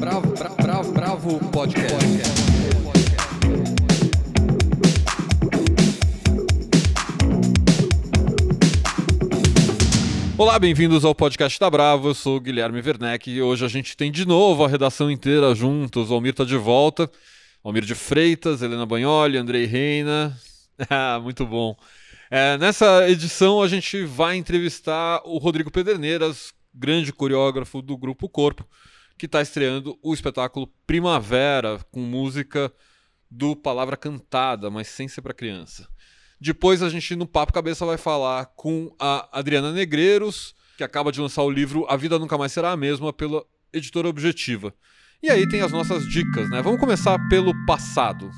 Bravo, bravo, bravo, bravo podcast. Olá, bem-vindos ao podcast da Bravo. Eu sou o Guilherme Werneck e hoje a gente tem de novo a redação inteira juntos. O Almir tá de volta. Almir de Freitas, Helena Banholi, Andrei Reina. Ah, muito bom. É, nessa edição a gente vai entrevistar o Rodrigo Pederneiras, grande coreógrafo do Grupo Corpo, que está estreando o espetáculo Primavera, com música do Palavra Cantada, mas sem ser para criança. Depois a gente, no Papo Cabeça, vai falar com a Adriana Negreiros, que acaba de lançar o livro A Vida Nunca Mais Será a Mesma, pela editora Objetiva. E aí tem as nossas dicas, né? Vamos começar pelo passado.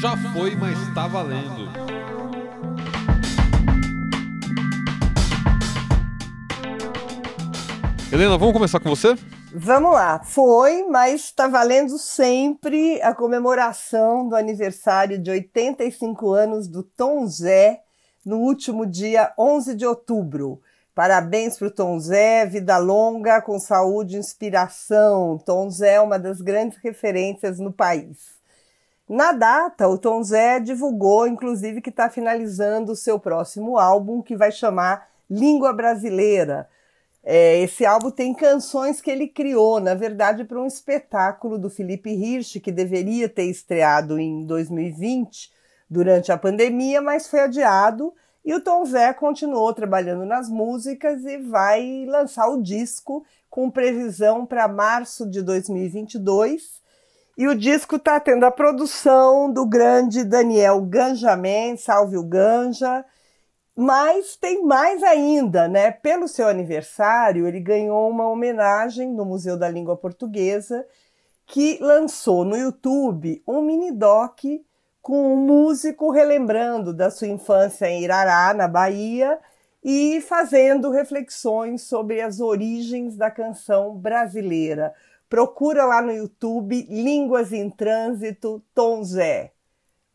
Já foi, mas está valendo. Helena, vamos começar com você? Vamos lá. Foi, mas está valendo sempre a comemoração do aniversário de 85 anos do Tom Zé no último dia 11 de outubro. Parabéns para o Tom Zé, vida longa, com saúde e inspiração. Tom Zé é uma das grandes referências no país. Na data, o Tom Zé divulgou, inclusive, que está finalizando o seu próximo álbum, que vai chamar Língua Brasileira é, esse álbum tem canções que ele criou, na verdade, para um espetáculo do Felipe Hirsch, que deveria ter estreado em 2020, durante a pandemia, mas foi adiado. E o Tom Zé continuou trabalhando nas músicas e vai lançar o disco com previsão para março de 2022. E o disco está tendo a produção do grande Daniel Ganjamin, salve o Ganja, mas tem mais ainda, né? Pelo seu aniversário, ele ganhou uma homenagem no Museu da Língua Portuguesa, que lançou no YouTube um mini doc com um músico relembrando da sua infância em Irará, na Bahia, e fazendo reflexões sobre as origens da canção brasileira. Procura lá no YouTube Línguas em Trânsito Tom Zé.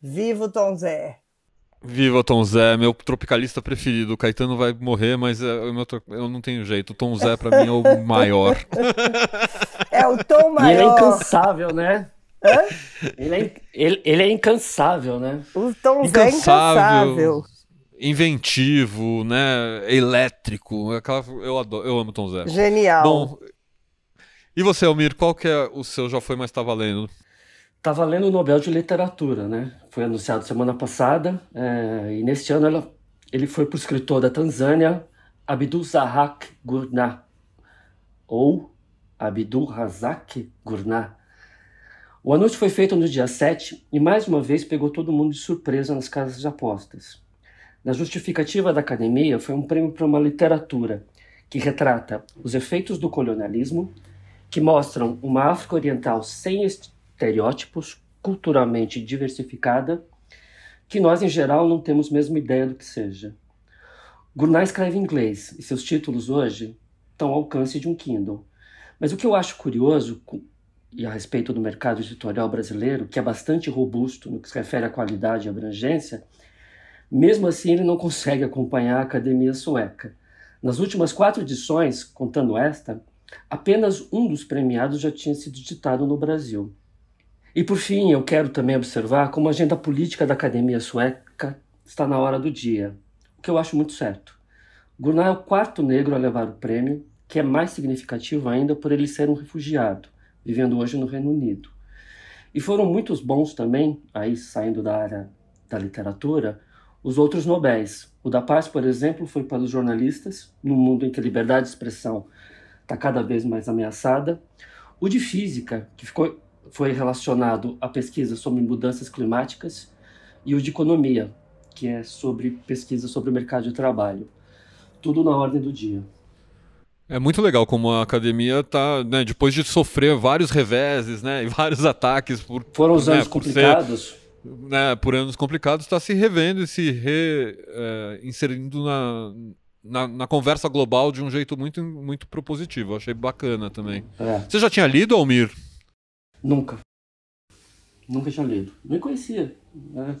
Viva o Tom Zé! Viva Tom Zé, meu tropicalista preferido. O Caetano vai morrer, mas é, eu não tenho jeito. O Tom Zé, pra mim, é o maior. É o Tom maior. E ele é incansável, né? Ele é, ele, ele é incansável, né? O Tom Zé é incansável. Inventivo, né? Elétrico. Eu, adoro, eu amo Tom Zé. Genial. Bom, e você, Almir, qual que é o seu Já Foi Mais Tá Valendo? Tá valendo o Nobel de Literatura, né? Foi anunciado semana passada é, e neste ano ela, ele foi para o escritor da Tanzânia, Abdul Zahak Gurnah, ou Abdul Razak Gurnah. O anúncio foi feito no dia 7 e mais uma vez pegou todo mundo de surpresa nas casas de apostas. Na justificativa da academia foi um prêmio para uma literatura que retrata os efeitos do colonialismo, que mostram uma África Oriental sem estereótipos, culturalmente diversificada, que nós, em geral, não temos mesmo ideia do que seja. Gurnai escreve em inglês e seus títulos hoje estão ao alcance de um Kindle. Mas o que eu acho curioso, e a respeito do mercado editorial brasileiro, que é bastante robusto no que se refere à qualidade e abrangência, mesmo assim ele não consegue acompanhar a academia sueca. Nas últimas quatro edições, contando esta, apenas um dos premiados já tinha sido ditado no Brasil. E por fim, eu quero também observar como a agenda política da academia sueca está na hora do dia, o que eu acho muito certo. Gunnar é o quarto negro a levar o prêmio, que é mais significativo ainda por ele ser um refugiado, vivendo hoje no Reino Unido. E foram muitos bons também, aí saindo da área da literatura, os outros Nobéis. O da Paz, por exemplo, foi para os jornalistas, num mundo em que a liberdade de expressão está cada vez mais ameaçada. O de Física, que ficou foi relacionado à pesquisa sobre mudanças climáticas e o de economia, que é sobre pesquisa sobre o mercado de trabalho. Tudo na ordem do dia. É muito legal como a academia está, né, depois de sofrer vários reveses, né, e vários ataques por foram os né, anos complicados, ser, né, por anos complicados, está se revendo e se reinserindo é, na, na, na, conversa global de um jeito muito muito propositivo. achei bacana também. É. Você já tinha lido, Almir? Nunca. Nunca tinha lido. Nem conhecia. Né?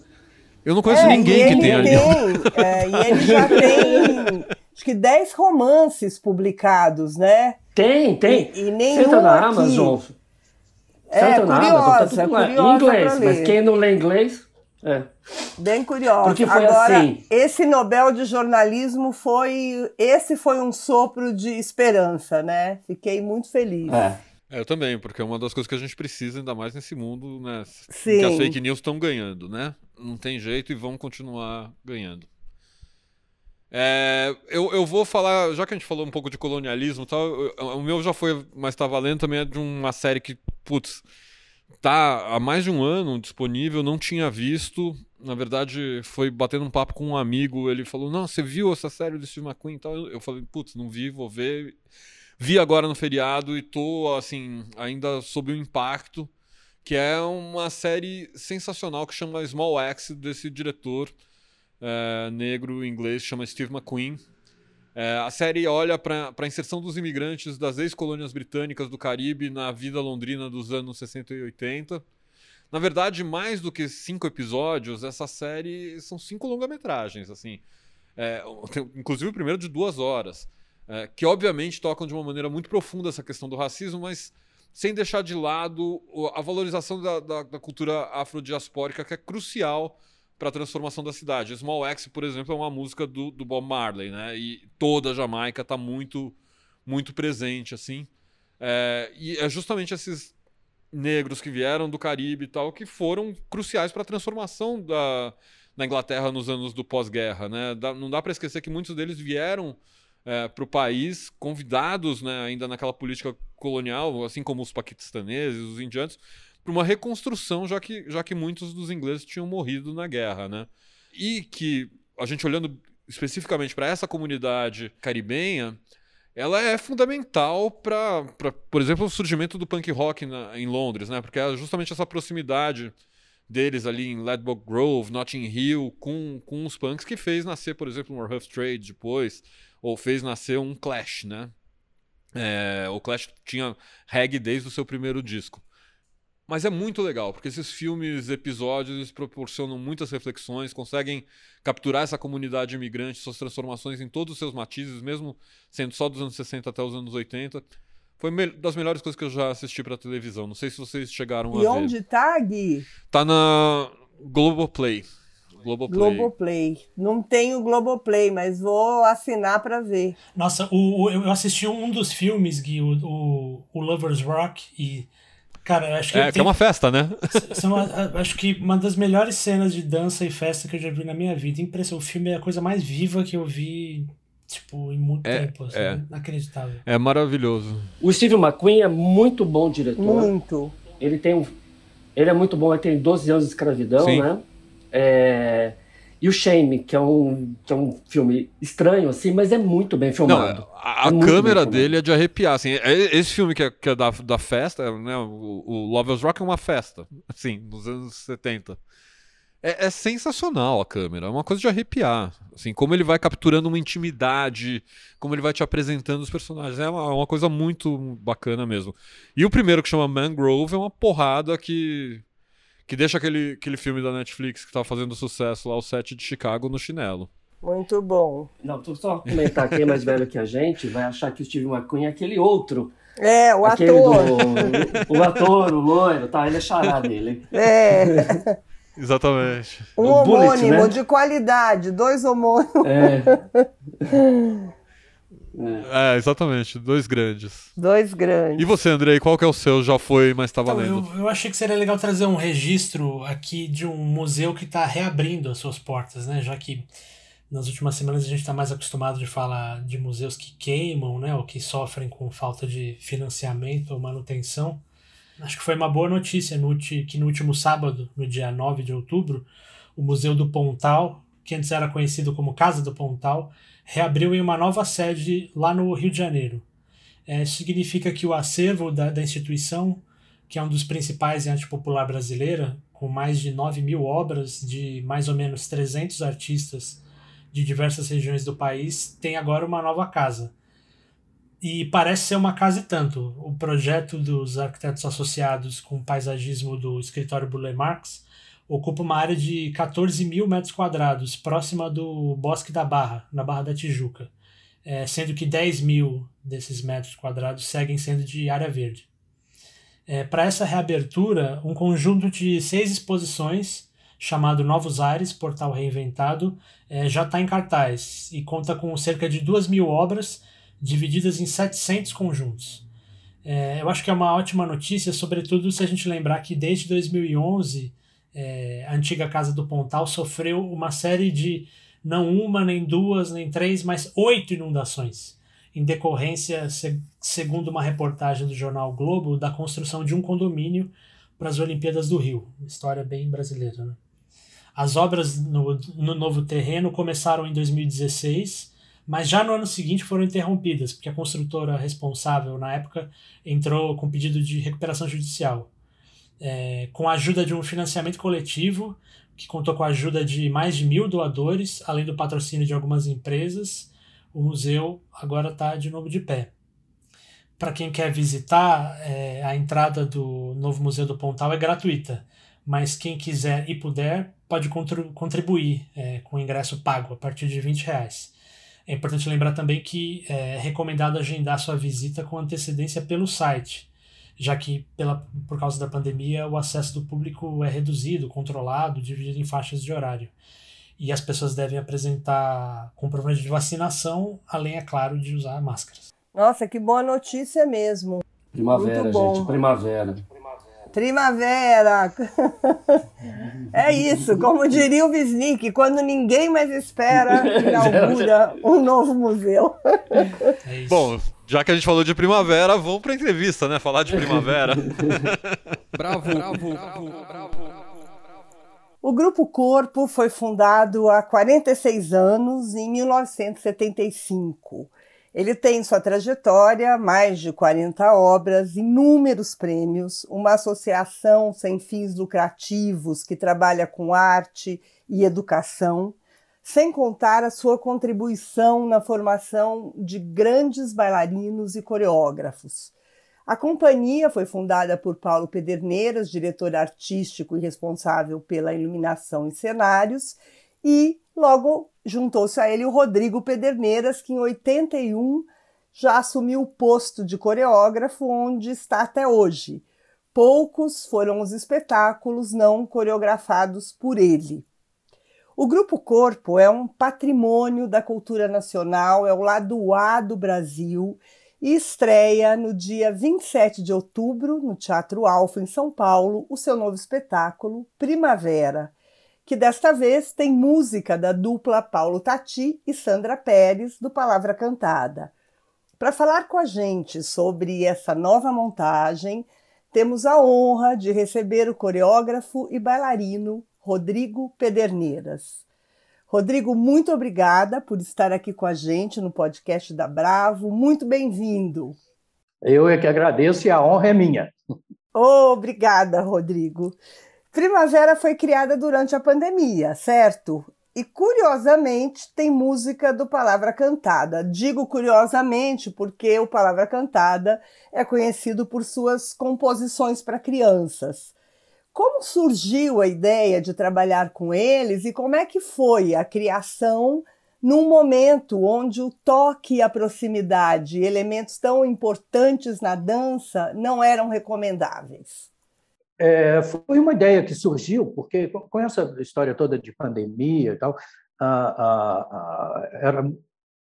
Eu não conheço é, ninguém que tenha lido. É, e ele já tem acho que 10 romances publicados, né? Tem, tem. E, e nenhum Senta na aqui. Amazon. É, Senta na Amazon, tá curiosa, curiosa Em inglês, mas quem não lê inglês. É. Bem curiosa. Porque foi Agora, assim. esse Nobel de jornalismo foi, esse foi um sopro de esperança, né? Fiquei muito feliz. é. É, eu também, porque é uma das coisas que a gente precisa, ainda mais nesse mundo, né? Sim. Que as fake news estão ganhando, né? Não tem jeito e vão continuar ganhando. É, eu, eu vou falar, já que a gente falou um pouco de colonialismo tal, o meu já foi, mas tá valendo também é de uma série que, putz, tá há mais de um ano disponível, não tinha visto. Na verdade, foi batendo um papo com um amigo, ele falou: Não, você viu essa série do Steve McQueen e tal? Eu eu falei: Putz, não vi, vou ver. Vi agora no feriado e tô, assim, ainda sob o impacto, que é uma série sensacional que chama Small Axe, desse diretor é, negro inglês, chama Steve McQueen. É, a série olha para a inserção dos imigrantes das ex-colônias britânicas do Caribe na vida londrina dos anos 60 e 80. Na verdade, mais do que cinco episódios, essa série são cinco longa-metragens, assim. É, inclusive o primeiro de duas horas, é, que obviamente tocam de uma maneira muito profunda essa questão do racismo, mas sem deixar de lado a valorização da, da- da cultura afrodiaspórica, que é crucial para a transformação da cidade. Small Axe, por exemplo, é uma música do, do Bob Marley, né? E toda a Jamaica está muito, muito presente, assim. É, e é justamente esses negros que vieram do Caribe e tal que foram cruciais para a transformação da, da Inglaterra nos anos do pós-guerra, né? Não dá para esquecer que muitos deles vieram para o país convidados, né, ainda naquela política colonial, assim como os paquistaneses, os indianos, para uma reconstrução, já que, já que muitos dos ingleses tinham morrido na guerra, né? E que a gente olhando especificamente para essa comunidade caribenha, ela é fundamental para, por exemplo, o surgimento do punk rock na- em Londres, né? Porque é justamente essa proximidade deles ali em Ladbroke Grove, Notting Hill, com, com os punks que fez nascer, por exemplo, um Rough Trade depois, ou fez nascer um Clash, né? É, o Clash tinha reggae desde o seu primeiro disco. Mas é muito legal, porque esses filmes, episódios, eles proporcionam muitas reflexões, conseguem capturar essa comunidade imigrante, suas transformações em todos os seus matizes, mesmo sendo só dos anos 60 até os anos 80. Foi me- das melhores coisas que eu já assisti pra televisão. Não sei se vocês chegaram a E ver. onde tá, Gui? Tá na Globoplay. Globoplay. Globoplay. Não tenho Globoplay, mas vou assinar para ver. Nossa, o, o- eu assisti um dos filmes, Gui, o, o, o Lovers Rock, e. Cara, eu acho que. É, que é uma festa, né? São, a- acho que uma das melhores cenas de dança e festa que eu já vi na minha vida. Impressionante. O filme é a coisa mais viva que eu vi, tipo, em muito É, tempo. Assim, é. Inacreditável. É maravilhoso. O Steve McQueen é muito bom diretor. Muito. Ele tem um, ele é muito bom, ele tem 12 anos de escravidão, Sim. né? É, e o Shame, que é um que é um filme estranho assim, mas é muito bem Não, filmado. a, a É câmera dele é de arrepiar. Assim, é- esse filme que é, que é da, da festa, né? O, o Lovers Rock é uma festa, assim, nos anos 70. É, é sensacional a câmera, é uma coisa de arrepiar. Assim, como ele vai capturando uma intimidade, como ele vai te apresentando os personagens. É uma, uma coisa muito bacana mesmo. E o primeiro que chama Mangrove é uma porrada que. Que deixa aquele, aquele filme da Netflix que tá fazendo sucesso lá, o set de Chicago, no chinelo. Muito bom. Não, tô só comentar quem é mais velho que a gente, vai achar que o Steve McQueen é aquele outro. É, o aquele ator. do. O ator, o loiro, tá? Ele é xará dele. É, Exatamente. um O Bullet, homônimo né? de qualidade, dois homônimos, É. É, exatamente. Dois grandes. dois E grandes. você, Andrei, qual que é o seu? Já foi, mas tá Então, valendo. eu, eu achei que seria legal trazer um registro aqui de um museu que está reabrindo as suas portas, né? Já que nas últimas semanas a gente está mais acostumado de falar de museus que queimam, né? Ou que sofrem com falta de financiamento ou manutenção. Acho que foi uma boa notícia no, que no último sábado, no dia 9 de outubro, o Museu do Pontal, que antes era conhecido como Casa do Pontal, reabriu em uma nova sede lá no Rio de Janeiro. É, significa que o acervo da, da instituição, que é um dos principais em arte popular brasileira, com mais de 9 mil obras de mais ou menos 300 artistas de diversas regiões do país, tem agora uma nova casa. E parece ser uma casa e tanto. O projeto dos arquitetos associados com o paisagismo do escritório Burle Marx ocupa uma área de 14 mil metros quadrados, próxima do Bosque da Barra, na Barra da Tijuca. é, sendo que 10 mil desses metros quadrados seguem sendo de área verde. É, Para essa reabertura, um conjunto de seis exposições, chamado Novos Ares, Portal Reinventado, é, já está em cartaz e conta com cerca de 2 mil obras divididas em 700 conjuntos. É, eu acho que é uma ótima notícia, sobretudo se a gente lembrar que desde 2011 é, a antiga Casa do Pontal sofreu uma série de não uma, nem duas, nem três, mas oito inundações, em decorrência, segundo uma reportagem do jornal Globo, da construção de um condomínio para as Olimpíadas do Rio. História bem brasileira. Né? As obras no, no novo terreno começaram em 2016, mas já no ano seguinte foram interrompidas, porque a construtora responsável, na época, entrou com pedido de recuperação judicial. É, com a ajuda de um financiamento coletivo, que contou com a ajuda de mais de mil doadores, além do patrocínio de algumas empresas, o museu agora está de novo de pé. Para quem quer visitar, é, a entrada do novo Museu do Pontal é gratuita, mas quem quiser e puder pode contribuir é, com ingresso pago a partir de 20 reais. É importante lembrar também que é recomendado agendar sua visita com antecedência pelo site já que pela, por causa da pandemia o acesso do público é reduzido, controlado, dividido em faixas de horário. E as pessoas devem apresentar comprovante de vacinação, além, é claro, de usar máscaras. Nossa, que boa notícia mesmo. Primavera, gente, primavera. Primavera! É isso, como diria o Wisnik, quando ninguém mais espera, inaugura um novo museu. É Bom, já que a gente falou de primavera, vamos para entrevista, né? Falar de primavera. bravo, bravo, bravo, bravo. O Grupo Corpo foi fundado há 46 anos, em 1975. Ele tem sua trajetória, mais de 40 obras, inúmeros prêmios, uma associação sem fins lucrativos que trabalha com arte e educação sem contar a sua contribuição na formação de grandes bailarinos e coreógrafos. A companhia foi fundada por Paulo Pederneiras, diretor artístico e responsável pela iluminação e cenários, e logo juntou-se a ele o Rodrigo Pederneiras, que em 81 já assumiu o posto de coreógrafo, onde está até hoje. Poucos foram os espetáculos não coreografados por ele. O Grupo Corpo é um patrimônio da cultura nacional, é o lado A do Brasil e estreia no dia 27 de outubro, no Teatro Alfa, em São Paulo, o seu novo espetáculo Primavera, que desta vez tem música da dupla Paulo Tati e Sandra Pérez, do Palavra Cantada. Para falar com a gente sobre essa nova montagem, temos a honra de receber o coreógrafo e bailarino Rodrigo Pederneiras. Rodrigo, muito obrigada por estar aqui com a gente no podcast da Bravo. Muito bem-vindo. Eu é que agradeço e a honra é minha. Oh, obrigada, Rodrigo. Primavera foi criada durante a pandemia, certo? E curiosamente tem música do Palavra Cantada. Digo curiosamente porque o Palavra Cantada é conhecido por suas composições para crianças. Como surgiu a ideia de trabalhar com eles e como é que foi a criação num momento onde o toque e a proximidade, elementos tão importantes na dança, não eram recomendáveis? É, foi uma ideia que surgiu, porque com essa história toda de pandemia e tal, a, a, a, era,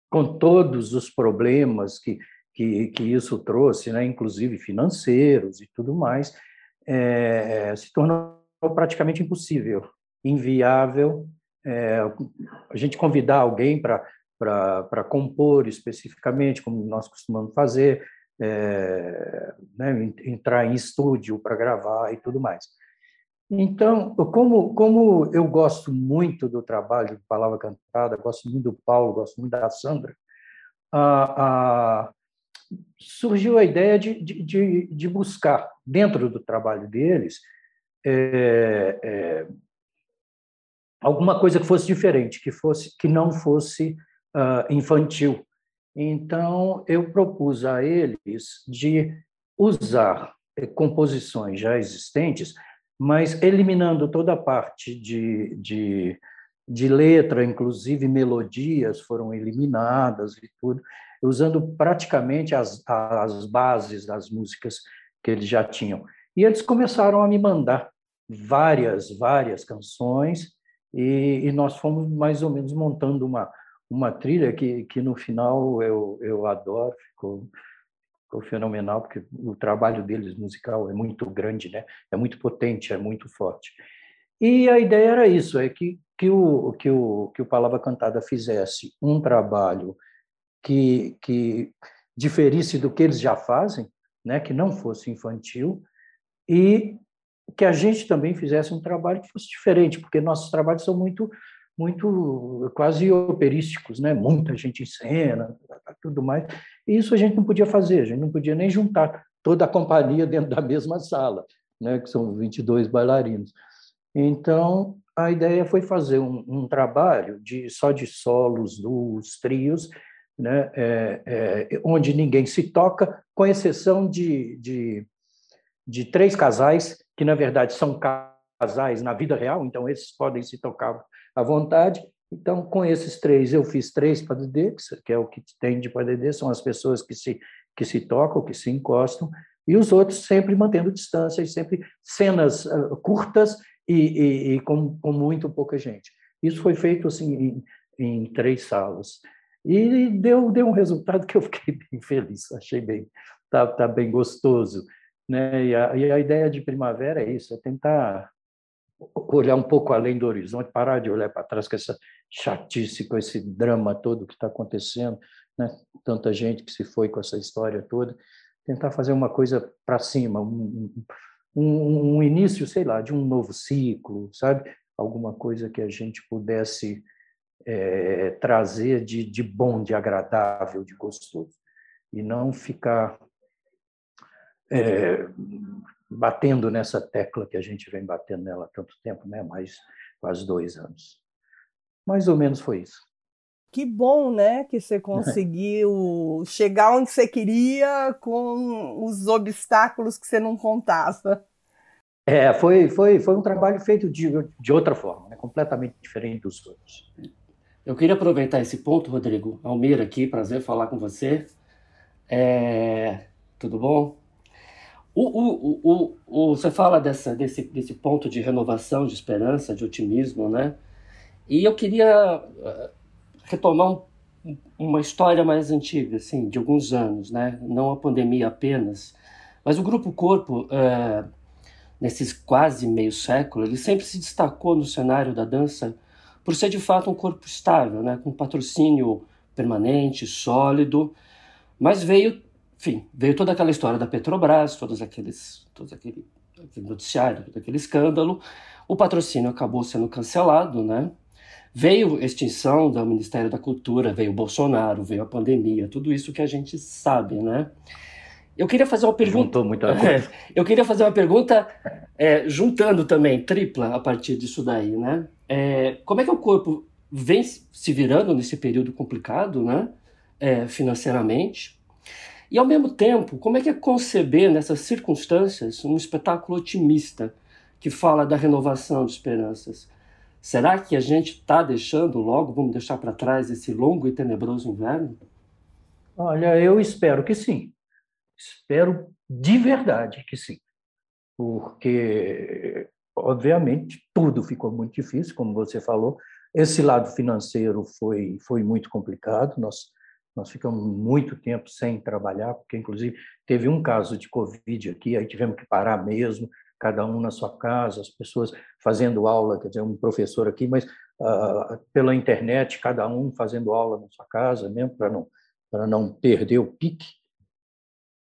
com todos os problemas que, que, que isso trouxe, né, inclusive financeiros e tudo mais, é, se tornou praticamente impossível, inviável, é, a gente convidar alguém para compor especificamente, como nós costumamos fazer, é, né, entrar em estúdio para gravar e tudo mais. Então, como, como eu gosto muito do trabalho de Palavra Cantada, gosto muito do Paulo, gosto muito da Sandra, a, a, surgiu a ideia de, de, de buscar, dentro do trabalho deles, é, é, alguma coisa que fosse diferente, que, fosse, que não fosse uh, infantil. Então, eu propus a eles de usar eh, composições já existentes, mas eliminando toda a parte de, de de letra, inclusive melodias foram eliminadas e tudo, usando praticamente as, as bases das músicas que eles já tinham. E eles começaram a me mandar várias, várias canções, e, e nós fomos mais ou menos montando uma, uma trilha que, que no final eu, eu adoro, ficou, ficou fenomenal, porque o trabalho deles musical é muito grande, né? é muito potente, é muito forte. E a ideia era isso, é que, que, o, que, o, que o Palavra Cantada fizesse um trabalho que, que diferisse do que eles já fazem, né? que não fosse infantil, e que a gente também fizesse um trabalho que fosse diferente, porque nossos trabalhos são muito muito quase operísticos, né? Muita gente em cena, tudo mais. E isso a gente não podia fazer, a gente não podia nem juntar toda a companhia dentro da mesma sala, né? Que são 22 bailarinos. Então a ideia foi fazer um, um trabalho de só de solos, duos, trios, né? É, é, onde ninguém se toca, com exceção de, de, de três casais que na verdade são casais na vida real, então esses podem se tocar à vontade. Então, com esses três, eu fiz três PADD, que é o que tem de PADD, são as pessoas que se, que se tocam, que se encostam, e os outros sempre mantendo distância, e sempre cenas uh, curtas e, e, e com, com, muito pouca gente. Isso foi feito assim em, em três salas. E deu, deu um resultado que eu fiquei bem feliz, achei bem, tá, tá bem gostoso. Né? E, a, e a ideia de primavera é isso, é tentar olhar um pouco além do horizonte, parar de olhar para trás com essa chatice, com esse drama todo que está acontecendo, né? tanta gente que se foi com essa história toda, tentar fazer uma coisa para cima, um, um, um, início, sei lá, de um novo ciclo, sabe? Alguma coisa que a gente pudesse é, trazer de, de bom, de agradável, de gostoso, e não ficar é, batendo nessa tecla que a gente vem batendo nela há tanto tempo, né? mais quase dois anos. Mais ou menos foi isso. Que bom, né, que você conseguiu chegar onde você queria com os obstáculos que você não contava. É, foi, foi, foi um trabalho feito de, de outra forma, né? completamente diferente dos outros. Eu queria aproveitar esse ponto, Rodrigo. Almir aqui, prazer falar com você. É... Tudo bom? O, o, o, você fala dessa, desse, desse ponto de renovação, de esperança, de otimismo, né? E eu queria eh, retomar um, uma história mais antiga, assim, de alguns anos, né? Não a pandemia apenas, mas o Grupo Corpo, é, nesses quase meio século, ele sempre se destacou no cenário da dança por ser de fato um corpo estável, né? Com patrocínio permanente, sólido, mas veio enfim, veio toda aquela história da Petrobras, todos aqueles, todos aquele, aquele noticiário, todo aquele escândalo. O patrocínio acabou sendo cancelado, né? Veio a extinção do Ministério da Cultura, veio o Bolsonaro, veio a pandemia, tudo isso que a gente sabe, né? Eu queria fazer uma pergunta. Muita É, eu queria fazer uma pergunta é, juntando também tripla a partir disso daí, né? É, como é que o corpo vem se virando nesse período complicado, né? É, financeiramente, e ao mesmo tempo, como é que é conceber nessas circunstâncias um espetáculo otimista que fala da renovação de esperanças? Será que a gente está deixando logo, vamos deixar para trás esse longo e tenebroso inverno? Olha, eu espero que sim. Espero de verdade que sim. Porque, obviamente, tudo ficou muito difícil, como você falou. Esse lado financeiro foi, foi muito complicado. Nós nós ficamos muito tempo sem trabalhar, porque, inclusive, teve um caso de Covid aqui, aí tivemos que parar mesmo, cada um na sua casa, as pessoas fazendo aula, quer dizer, um professor aqui, mas uh, pela internet, cada um fazendo aula na sua casa, mesmo para não, não perder o pique.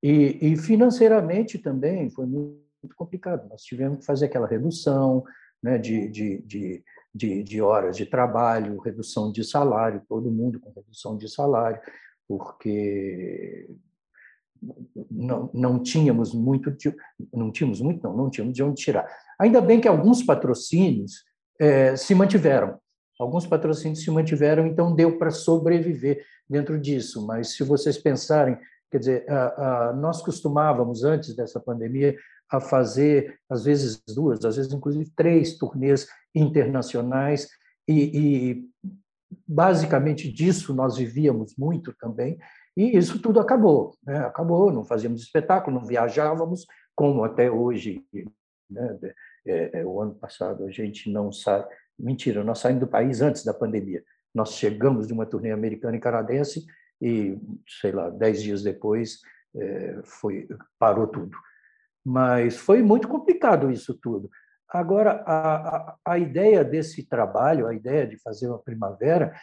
E, e financeiramente também foi muito complicado. Nós tivemos que fazer aquela redução né, de, de, de, de, de horas de trabalho, redução de salário, todo mundo com redução de salário porque não, não tínhamos muito, não tínhamos muito, não, não tínhamos de onde tirar. Ainda bem que alguns patrocínios é, se mantiveram, alguns patrocínios se mantiveram, então deu para sobreviver dentro disso. Mas se vocês pensarem, quer dizer, nós costumávamos antes dessa pandemia a fazer às vezes duas, às vezes inclusive três turnês internacionais e, e basicamente disso nós vivíamos muito também, e isso tudo acabou, né? acabou, não fazíamos espetáculo, não viajávamos, como até hoje. Né? É, é, o ano passado a gente não sai, mentira, nós saímos do país antes da pandemia, nós chegamos de uma turnê americana e canadense e, sei lá, dez dias depois é, foi parou tudo. Mas foi muito complicado isso tudo. Agora, a, a, a, ideia desse trabalho, a ideia de fazer uma primavera,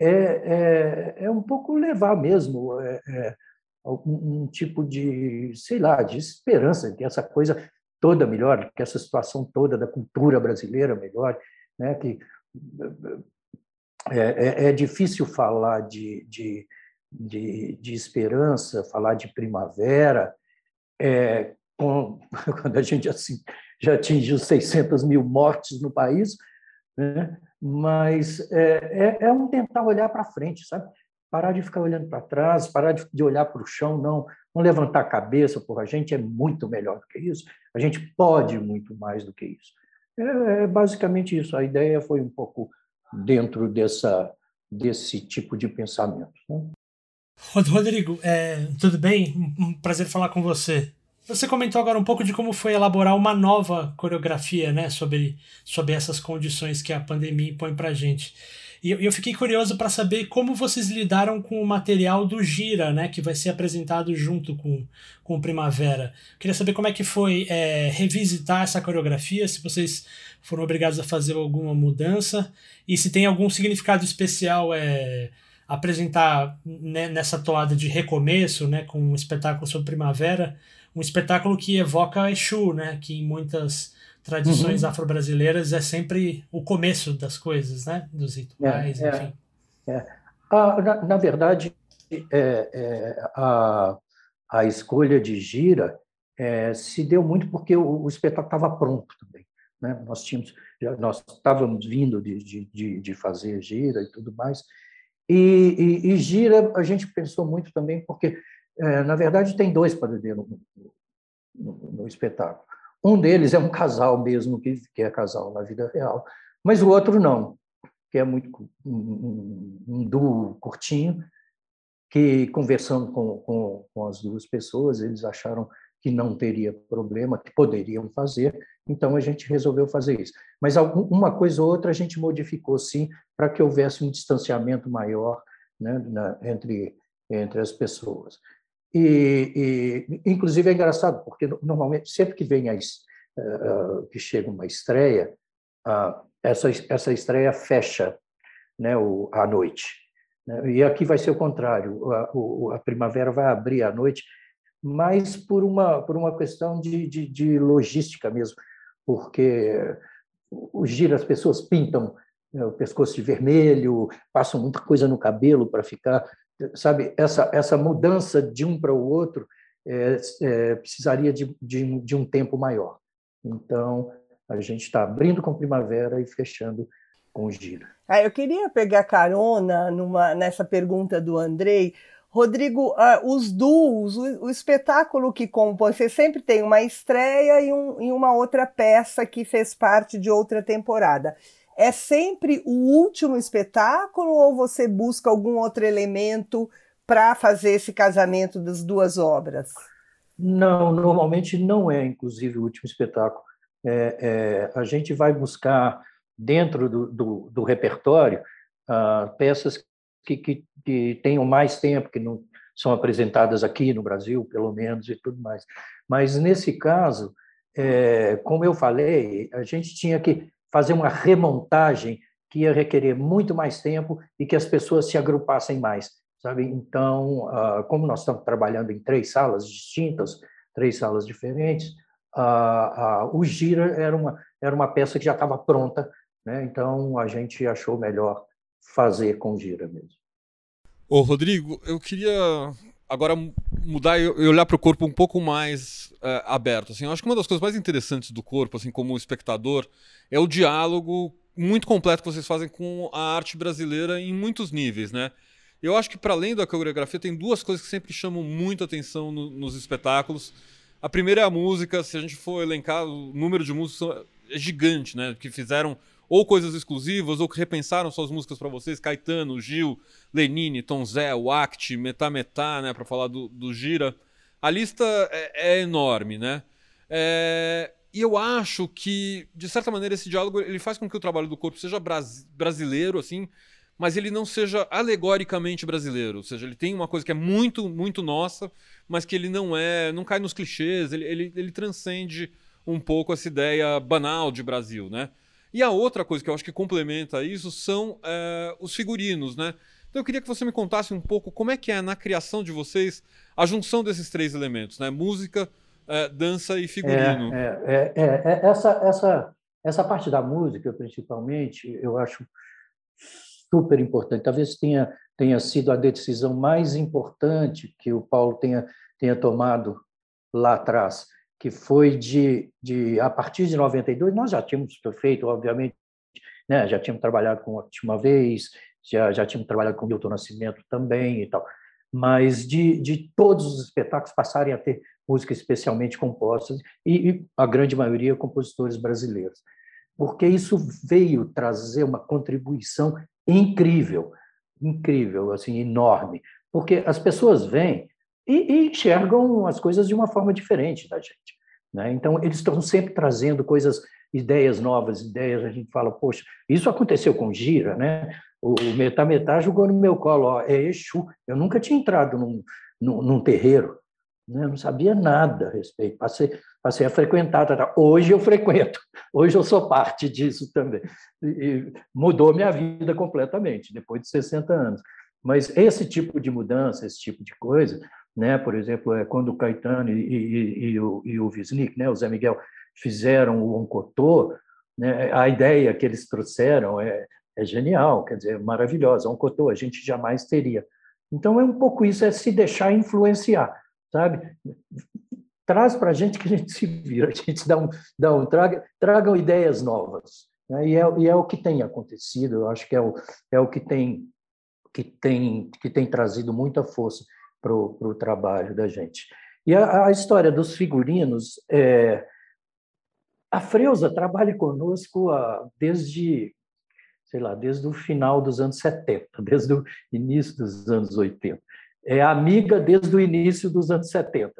é, é, é um pouco levar mesmo é, é um, um, tipo de, sei lá, de esperança que essa coisa toda melhore, que essa situação toda da cultura brasileira melhore, né? que é, é, é difícil falar de, de, de, de, esperança, falar de primavera, é, com, quando a gente assim, já atingiu 600 mil mortes no país, né? mas é, é, é um tentar olhar para frente, sabe? Parar de ficar olhando para trás, parar de, de olhar para o chão, não, não levantar a cabeça, porra, a gente é muito melhor do que isso, a gente pode muito mais do que isso. É, é basicamente isso. A ideia foi um pouco dentro dessa, desse tipo de pensamento. Né? Rodrigo, é, tudo bem? Um prazer falar com você. Você comentou agora um pouco de como foi elaborar uma nova coreografia, né, sobre, sobre essas condições que a pandemia impõe para gente. E eu fiquei curioso para saber como vocês lidaram com o material do Gira, né, que vai ser apresentado junto com, com Primavera. Queria saber como é que foi é, revisitar essa coreografia, se vocês foram obrigados a fazer alguma mudança e se tem algum significado especial é, apresentar né, nessa toada de recomeço, né, com um espetáculo sobre Primavera um espetáculo que evoca Exu, né? Que em muitas tradições uhum. afro-brasileiras é sempre o começo das coisas, né? Dos rituais, é, enfim. É, é. Ah, na, na, verdade, é, é, a, a escolha de gira é, se deu muito porque o, o espetáculo estava pronto também. Né? Nós tínhamos, nós estávamos vindo de, de, de, fazer gira e tudo mais. E, e, e gira a gente pensou muito também porque é, na verdade, tem dois padedeiros no, no, no, espetáculo. Um deles é um casal mesmo, que, que é casal na vida real, mas o outro não, que é muito um, um duo curtinho, que conversando com, com, com as duas pessoas, eles acharam que não teria problema, que poderiam fazer, então a gente resolveu fazer isso. Mas uma coisa ou outra a gente modificou sim, para que houvesse um distanciamento maior né, na, entre, entre as pessoas. E, e, inclusive é engraçado porque normalmente sempre que vem uh, que chega uma estreia, uh, essa essa estreia fecha, né, o, a noite. Né? E aqui vai ser o contrário. A, o, a primavera vai abrir a noite, mas por uma por uma questão de, de, de logística mesmo, porque o gira as pessoas pintam né, o pescoço de vermelho, passam muita coisa no cabelo para ficar sabe, essa, essa mudança de um para o outro é, é, precisaria de, de, de, um tempo maior. Então, a gente está abrindo com primavera e fechando com gira. Ah, eu queria pegar carona numa, nessa pergunta do Andrei. Rodrigo, uh, os duos, o, espetáculo que compõe, você sempre tem uma estreia e, um, e uma outra peça que fez parte de outra temporada é sempre o último espetáculo ou você busca algum outro elemento para fazer esse casamento das duas obras? Não, normalmente não é, inclusive, o último espetáculo. É, é, a gente vai buscar dentro do, do, do repertório ah, peças que, que, que, tenham mais tempo, que não são apresentadas aqui no Brasil, pelo menos, e tudo mais. Mas, nesse caso, é, como eu falei, a gente tinha que fazer uma remontagem que ia requerer muito mais tempo e que as pessoas se agrupassem mais, sabe? Então, ah, como nós estamos trabalhando em três salas distintas, três salas diferentes, o Gira era uma era uma peça que já estava pronta, né? Então a gente achou melhor fazer com Gira mesmo. Ô Rodrigo, eu queria agora mudar e olhar para o corpo um pouco mais é, aberto. Assim, eu acho que uma das coisas mais interessantes do corpo, assim, como espectador, é o diálogo muito completo que vocês fazem com a arte brasileira em muitos níveis, né? Eu acho que para além da coreografia tem duas coisas que sempre chamam muito atenção no, nos espetáculos. A primeira é a música. Se a gente for elencar o número de músicos é gigante, né? Que fizeram ou coisas exclusivas, ou que repensaram suas músicas para vocês, Caetano, Gil, Lenine, Tom Zé, o Act, Metá Metá, né, para falar do, do Gira. A lista é, é enorme, né? É, e eu acho que, de certa maneira, esse diálogo ele faz com que o trabalho do corpo seja bras brasileiro, assim, mas ele não seja alegoricamente brasileiro. Ou seja, ele tem uma coisa que é muito, muito nossa, mas que ele não é, não cai nos clichês, ele, ele, ele transcende um pouco essa ideia banal de Brasil, né? E a outra coisa que eu acho que complementa isso são é, os figurinos, né? Então eu queria que você me contasse um pouco como é que é na criação de vocês a junção desses três elementos, né? Música, é, dança e figurino. É, é, é, é, essa, essa, essa parte da música, principalmente, eu acho super importante. Talvez tenha, tenha sido a decisão mais importante que o Paulo tenha, tenha tomado lá atrás que foi de, de a partir de 92 nós já tínhamos feito, obviamente, né, já tínhamos trabalhado com a última vez, já já tínhamos trabalhado com Milton Nascimento também e tal, mas de, de todos os espetáculos passarem a ter músicas especialmente compostas e, e a grande maioria compositores brasileiros, porque isso veio trazer uma contribuição incrível, incrível, assim, enorme, porque as pessoas vêm e, e enxergam as coisas de uma forma diferente da gente. Né? Então, eles estão sempre trazendo coisas, ideias novas, ideias. A gente fala, poxa, isso aconteceu com Gira, né? O, o Metá Metá jogou no meu colo, ó, é Exu. Eu nunca tinha entrado num, num, num terreiro, né? eu não sabia nada a respeito. Passei, passei a frequentar. Tá, tá. Hoje eu frequento, hoje eu sou parte disso também. E, e mudou minha vida completamente, depois de 60 anos. Mas esse tipo de mudança, esse tipo de coisa, né? Por exemplo, é quando o Caetano e, e, e, o, e o Wisnik, né? O Zé Miguel fizeram o Oncotô, né? A ideia que eles trouxeram é, é genial, quer dizer, maravilhosa. Oncotô a gente jamais teria. Então é um pouco isso, é se deixar influenciar, sabe? Traz para a gente que a gente se vira, a gente dá um, dá um traga, tragam ideias novas. Né? E, é, e é o que tem acontecido. Eu acho que é o, é o que tem que tem que tem trazido muita força para o trabalho da gente. E a, a, história dos figurinos, é, a Freuza trabalha conosco a, desde, sei lá, desde o final dos anos 70, desde o início dos anos 80. É amiga desde o início dos anos 70.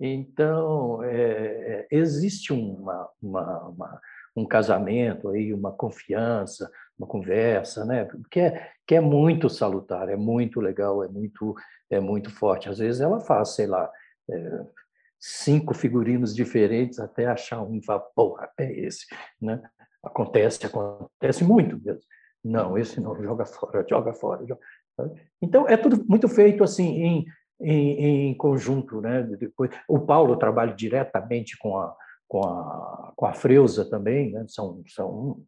Então, é, é, existe uma, uma, uma, um casamento aí, uma confiança, uma conversa, né? Que é, que é muito salutar, é muito legal, é muito é muito forte. Às vezes ela faz, sei lá, é, cinco figurinos diferentes até achar um e falar, porra, é esse, né? Acontece, acontece muito mesmo. Não, esse não, joga fora, joga fora. Joga... Então, é tudo muito feito assim em, em, em, conjunto. Né? Depois, o Paulo trabalha diretamente com a, com a, com a Freuza também, né? são, são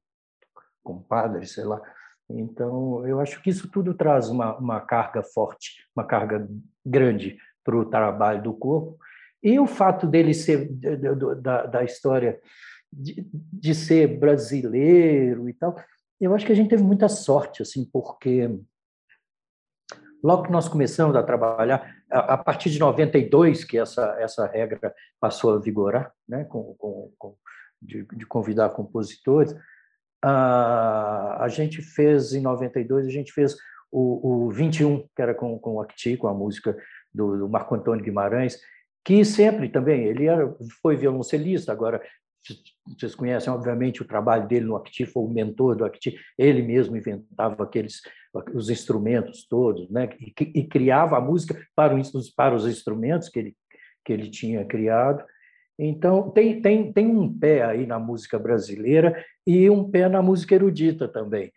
compadres, sei lá. Então, eu acho que isso tudo traz uma, uma carga forte, uma carga grande para o trabalho do corpo. E o fato dele ser, da, da história de, de ser brasileiro e tal, eu acho que a gente teve muita sorte, assim, porque logo que nós começamos a trabalhar, a, partir de 92 que essa essa regra passou a vigorar, né, com, com, com de, de, convidar compositores, a, a gente fez, em 92, a gente fez o, o 21, que era com, com o Acti, com a música do, do, Marco Antônio Guimarães, que sempre também, ele era, foi violoncelista, agora vocês conhecem, obviamente, o trabalho dele no Acti, foi o mentor do Acti, ele mesmo inventava aqueles os instrumentos todos, né? e, e criava a música para para os instrumentos que ele, que ele tinha criado. Então, tem, tem, tem um pé aí na música brasileira e um pé na música erudita também.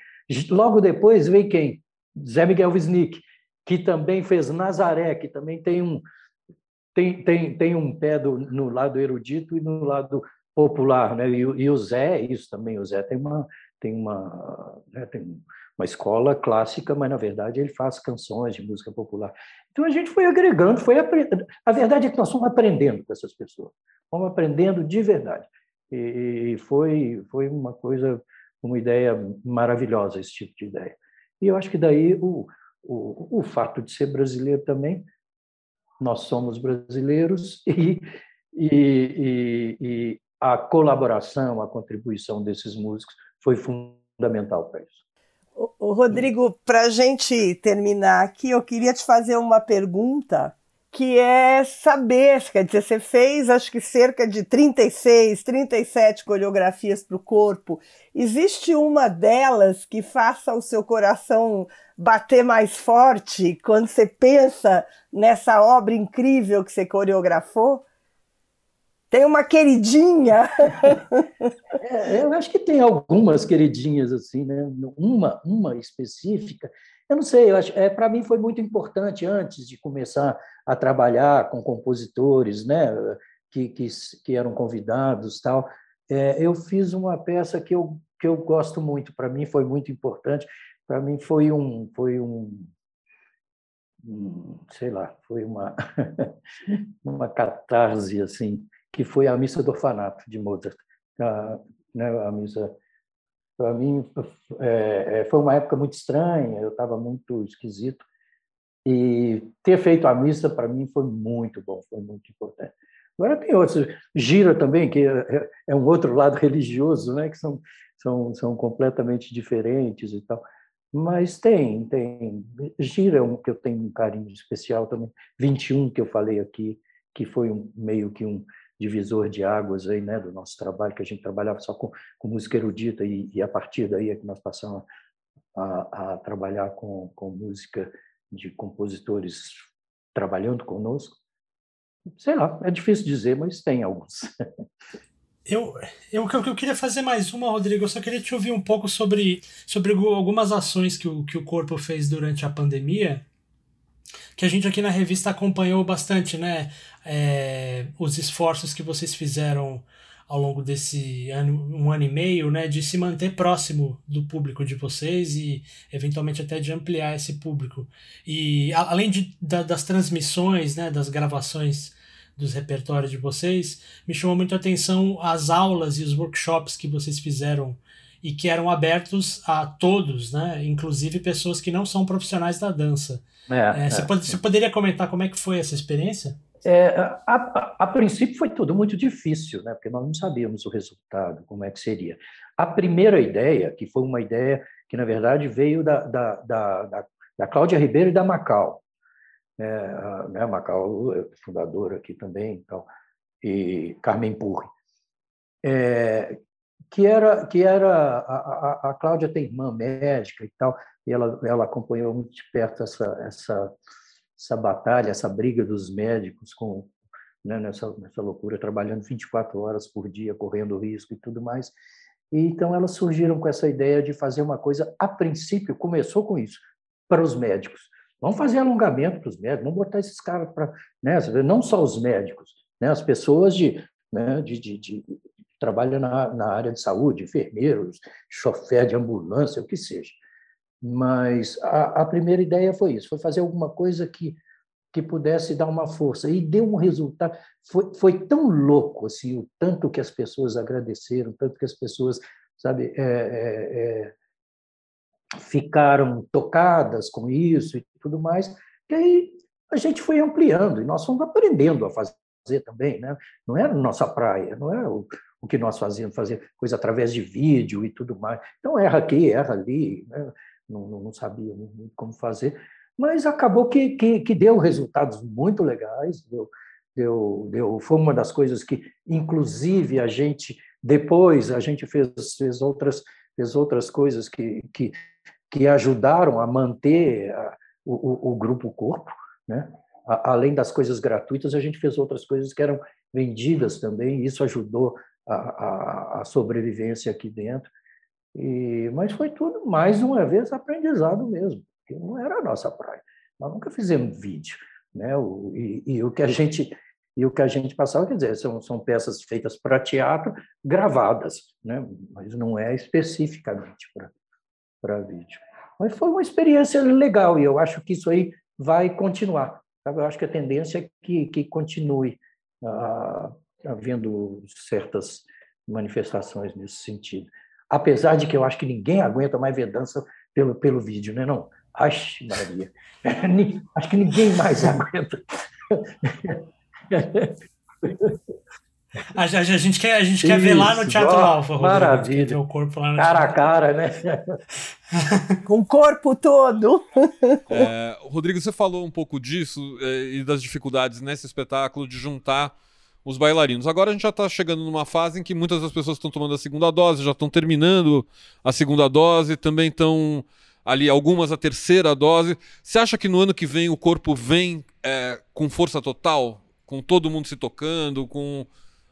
Logo depois veio quem? Zé Miguel Wisnik, que também fez Nazaré, que também tem um, tem, tem, tem um pé do, no lado erudito e no lado popular. Né? E, e o Zé, isso também, o Zé tem uma, tem uma, né, tem uma escola clássica, mas na verdade ele faz canções de música popular. Então a gente foi agregando, foi aprendendo. A verdade é que nós fomos aprendendo com essas pessoas, fomos aprendendo de verdade. E foi foi uma coisa, uma ideia maravilhosa esse tipo de ideia. E eu acho que daí o, o, o fato de ser brasileiro também, nós somos brasileiros e, e, e, e a colaboração, a contribuição desses músicos foi fundamental para isso. O, Rodrigo, para a gente terminar aqui, eu queria te fazer uma pergunta que é saber, quer dizer, você fez acho que cerca de 36, 37 coreografias para o corpo. Existe uma delas que faça o seu coração bater mais forte quando você pensa nessa obra incrível que você coreografou? Tem uma queridinha? é, eu acho que tem algumas queridinhas assim, né? Uma, uma específica eu não sei, eu acho, é, para mim foi muito importante antes de começar a trabalhar com compositores, né, que, que, que eram convidados, tal. É, eu fiz uma peça que eu que eu gosto muito. Para mim foi muito importante. Para mim foi um foi um, sei lá, foi uma uma catarse assim, que foi a missa do orfanato de Mozart, a, né, a missa para mim, é, é, foi uma época muito estranha, eu estava muito esquisito. E ter feito a missa, para mim, foi muito bom, foi muito importante. Agora tem outros. Gira também, que é, é um outro lado religioso, né? que são, são, são completamente diferentes e tal. Mas tem, tem. Gira é um que eu tenho um carinho especial também. 21, que eu falei aqui, que foi um, meio que um, divisor de águas aí, né, do nosso trabalho, que a gente trabalhava só com, com música erudita e, e, a partir daí é que nós passamos a, a trabalhar com, com música de compositores trabalhando conosco. Sei lá, é difícil dizer, mas tem alguns. Eu, eu, eu queria fazer mais uma, Rodrigo. Eu só queria te ouvir um pouco sobre, sobre algumas ações que o, que o corpo fez durante a pandemia que a gente aqui na revista acompanhou bastante, né? É, os esforços que vocês fizeram ao longo desse ano, um ano e meio, né, de se manter próximo do público de vocês e eventualmente até de ampliar esse público. E além de, da, das transmissões, né, das gravações dos repertórios de vocês, me chamou muito a atenção as aulas e os workshops que vocês fizeram e que eram abertos a todos, né, inclusive pessoas que não são profissionais da dança. É, é, você, é. Pode, você, poderia comentar como é que foi essa experiência? É, a, a, a, princípio foi tudo muito difícil, né? porque nós não sabíamos o resultado, como é que seria. A primeira ideia, que foi uma ideia que, na verdade, veio da, da, da, da, da Cláudia Ribeiro e da Macau. É, a, né, Macau é fundadora aqui também, então, e Carmen Purri. É, que era que era a, a, a Cláudia tem irmã médica e tal e ela ela acompanhou muito de perto essa essa essa batalha essa briga dos médicos com né, nessa nessa loucura trabalhando 24 horas por dia correndo risco e tudo mais. E então elas surgiram com essa ideia de fazer uma coisa a princípio começou com isso para os médicos. Vamos fazer alongamento para os médicos vamos botar esses caras para né, não só os médicos né, as pessoas de né, de, de, de trabalha na, na área de saúde, enfermeiros, chofer de ambulância, o que seja. Mas a, a primeira ideia foi isso, foi fazer alguma coisa que que pudesse dar uma força e deu um resultado foi, foi tão louco assim o tanto que as pessoas agradeceram tanto que as pessoas sabe é, é, é, ficaram tocadas com isso e tudo mais que aí a gente foi ampliando e nós fomos aprendendo a fazer também né não era nossa praia não era o, o que nós fazíamos, fazer coisa através de vídeo e tudo mais. Então, erra aqui, erra ali, né? não, não, sabia como fazer, mas acabou que, que, que deu resultados muito legais, deu, deu, deu, foi uma das coisas que, inclusive, a gente, depois, a gente fez, fez, outras, fez outras coisas que, que, que ajudaram a manter a, o, o, grupo corpo, né? além das coisas gratuitas, a gente fez outras coisas que eram vendidas também, e isso ajudou a, a, a sobrevivência aqui dentro. E, mas foi tudo, mais uma vez, aprendizado mesmo, porque não era a nossa praia. Nós nunca fizemos vídeo. Né? O, e, e, o que a gente e o que a gente passava, quer dizer, são, são peças feitas para teatro, gravadas, né? mas não é especificamente para vídeo. Mas foi uma experiência legal e eu acho que isso aí vai continuar. Sabe? Eu acho que a tendência é que, que continue. Uh, havendo certas manifestações nesse sentido. Apesar de que eu acho que ninguém aguenta mais ver dança pelo, pelo vídeo, né? Não. Acho, Maria. Acho que ninguém mais aguenta. A, a, a, gente quer, a gente quer ver lá no Teatro Alfa, Rodrigo. Maravilha. Ver o corpo lá no cara teatro. a cara, né? Com o corpo todo. É, Rodrigo, você falou um pouco disso é, e das dificuldades nesse espetáculo de juntar os bailarinos. Agora a gente já está chegando numa fase em que muitas das pessoas estão tomando a segunda dose, já estão terminando a segunda dose, também estão ali algumas a terceira dose. Você acha que no ano que vem o corpo vem é, com força total? Com todo mundo se tocando, com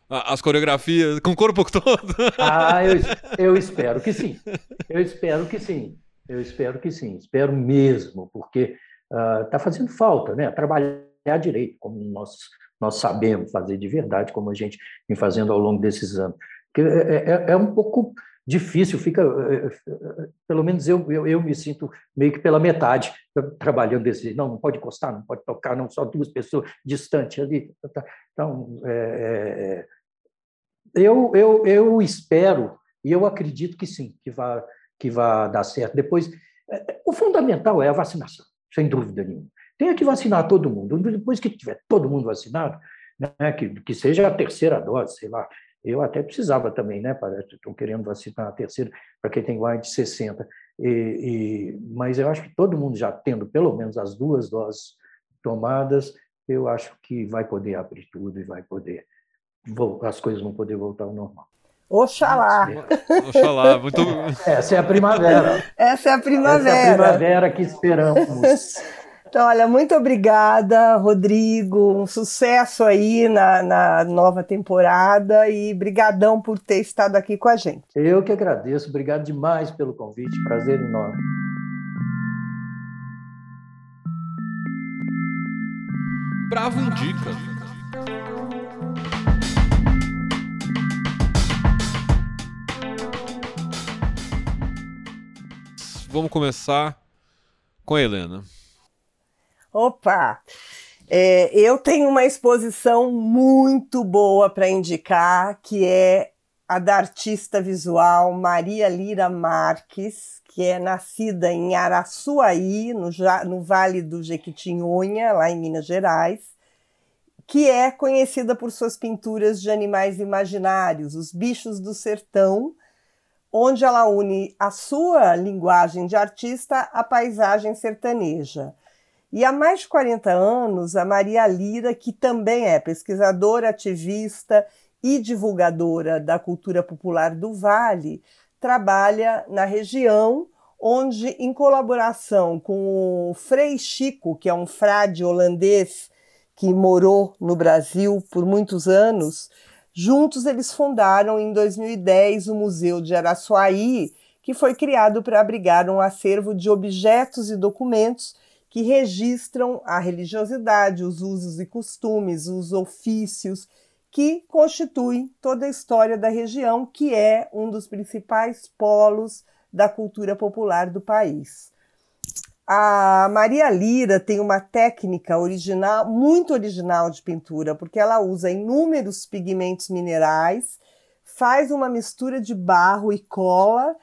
as coreografias, com o corpo todo? Ah, eu, eu espero que sim. Eu espero que sim. Eu espero que sim. Espero mesmo, porque está fazendo falta, né? Trabalhar direito, como nós, nós sabemos fazer de verdade, como a gente vem fazendo ao longo desses anos. Porque é, é- é um pouco difícil, fica. é, é, Pelo menos eu, eu, eu me sinto meio que pela metade trabalhando desse. Não, não pode encostar, não pode tocar, não, só duas pessoas distantes ali. Então, é, é, é, eu, eu, eu espero e eu acredito que sim, que vai, que vai dar certo. Depois, o fundamental é a vacinação, sem dúvida nenhuma. Tem que vacinar todo mundo. Depois que tiver todo mundo vacinado, né, que, que seja a terceira dose, sei lá. Eu até precisava também, né? Parece, estou querendo vacinar a terceira para quem tem mais de 60. E, e, mas eu acho que todo mundo já tendo pelo menos as duas doses tomadas, eu acho que vai poder abrir tudo e vai poder as coisas vão poder voltar ao normal. Oxalá. Oxalá, muito. Essa é a primavera. Essa é a Essa é a primavera. primavera que esperamos. Então, olha, muito obrigada, Rodrigo. Um sucesso aí na, na nova temporada e brigadão por ter estado aqui com a gente. Eu que agradeço. Obrigado demais pelo convite. Prazer enorme. Bravo indica. Vamos começar com a Helena. Opa! É, eu tenho uma exposição muito boa para indicar, que é a da artista visual Maria Lira Marques, que é nascida em Araçuaí, no, no Vale do Jequitinhonha, lá em Minas Gerais, que é conhecida por suas pinturas de animais imaginários, os bichos do sertão, onde ela une a sua linguagem de artista à paisagem sertaneja. E há mais de 40 anos, a Maria Lira, que também é pesquisadora, ativista e divulgadora da cultura popular do Vale, trabalha na região, onde, em colaboração com o Frei Chico, que é um frade holandês que morou no Brasil por muitos anos, juntos eles fundaram em 2010 o Museu de Araçuaí, que foi criado para abrigar um acervo de objetos e documentos que registram a religiosidade, os usos e costumes, os ofícios que constituem toda a história da região, que é um dos principais polos da cultura popular do país. A Maria Lira tem uma técnica original, muito original de pintura, porque ela usa inúmeros pigmentos minerais, faz uma mistura de barro e cola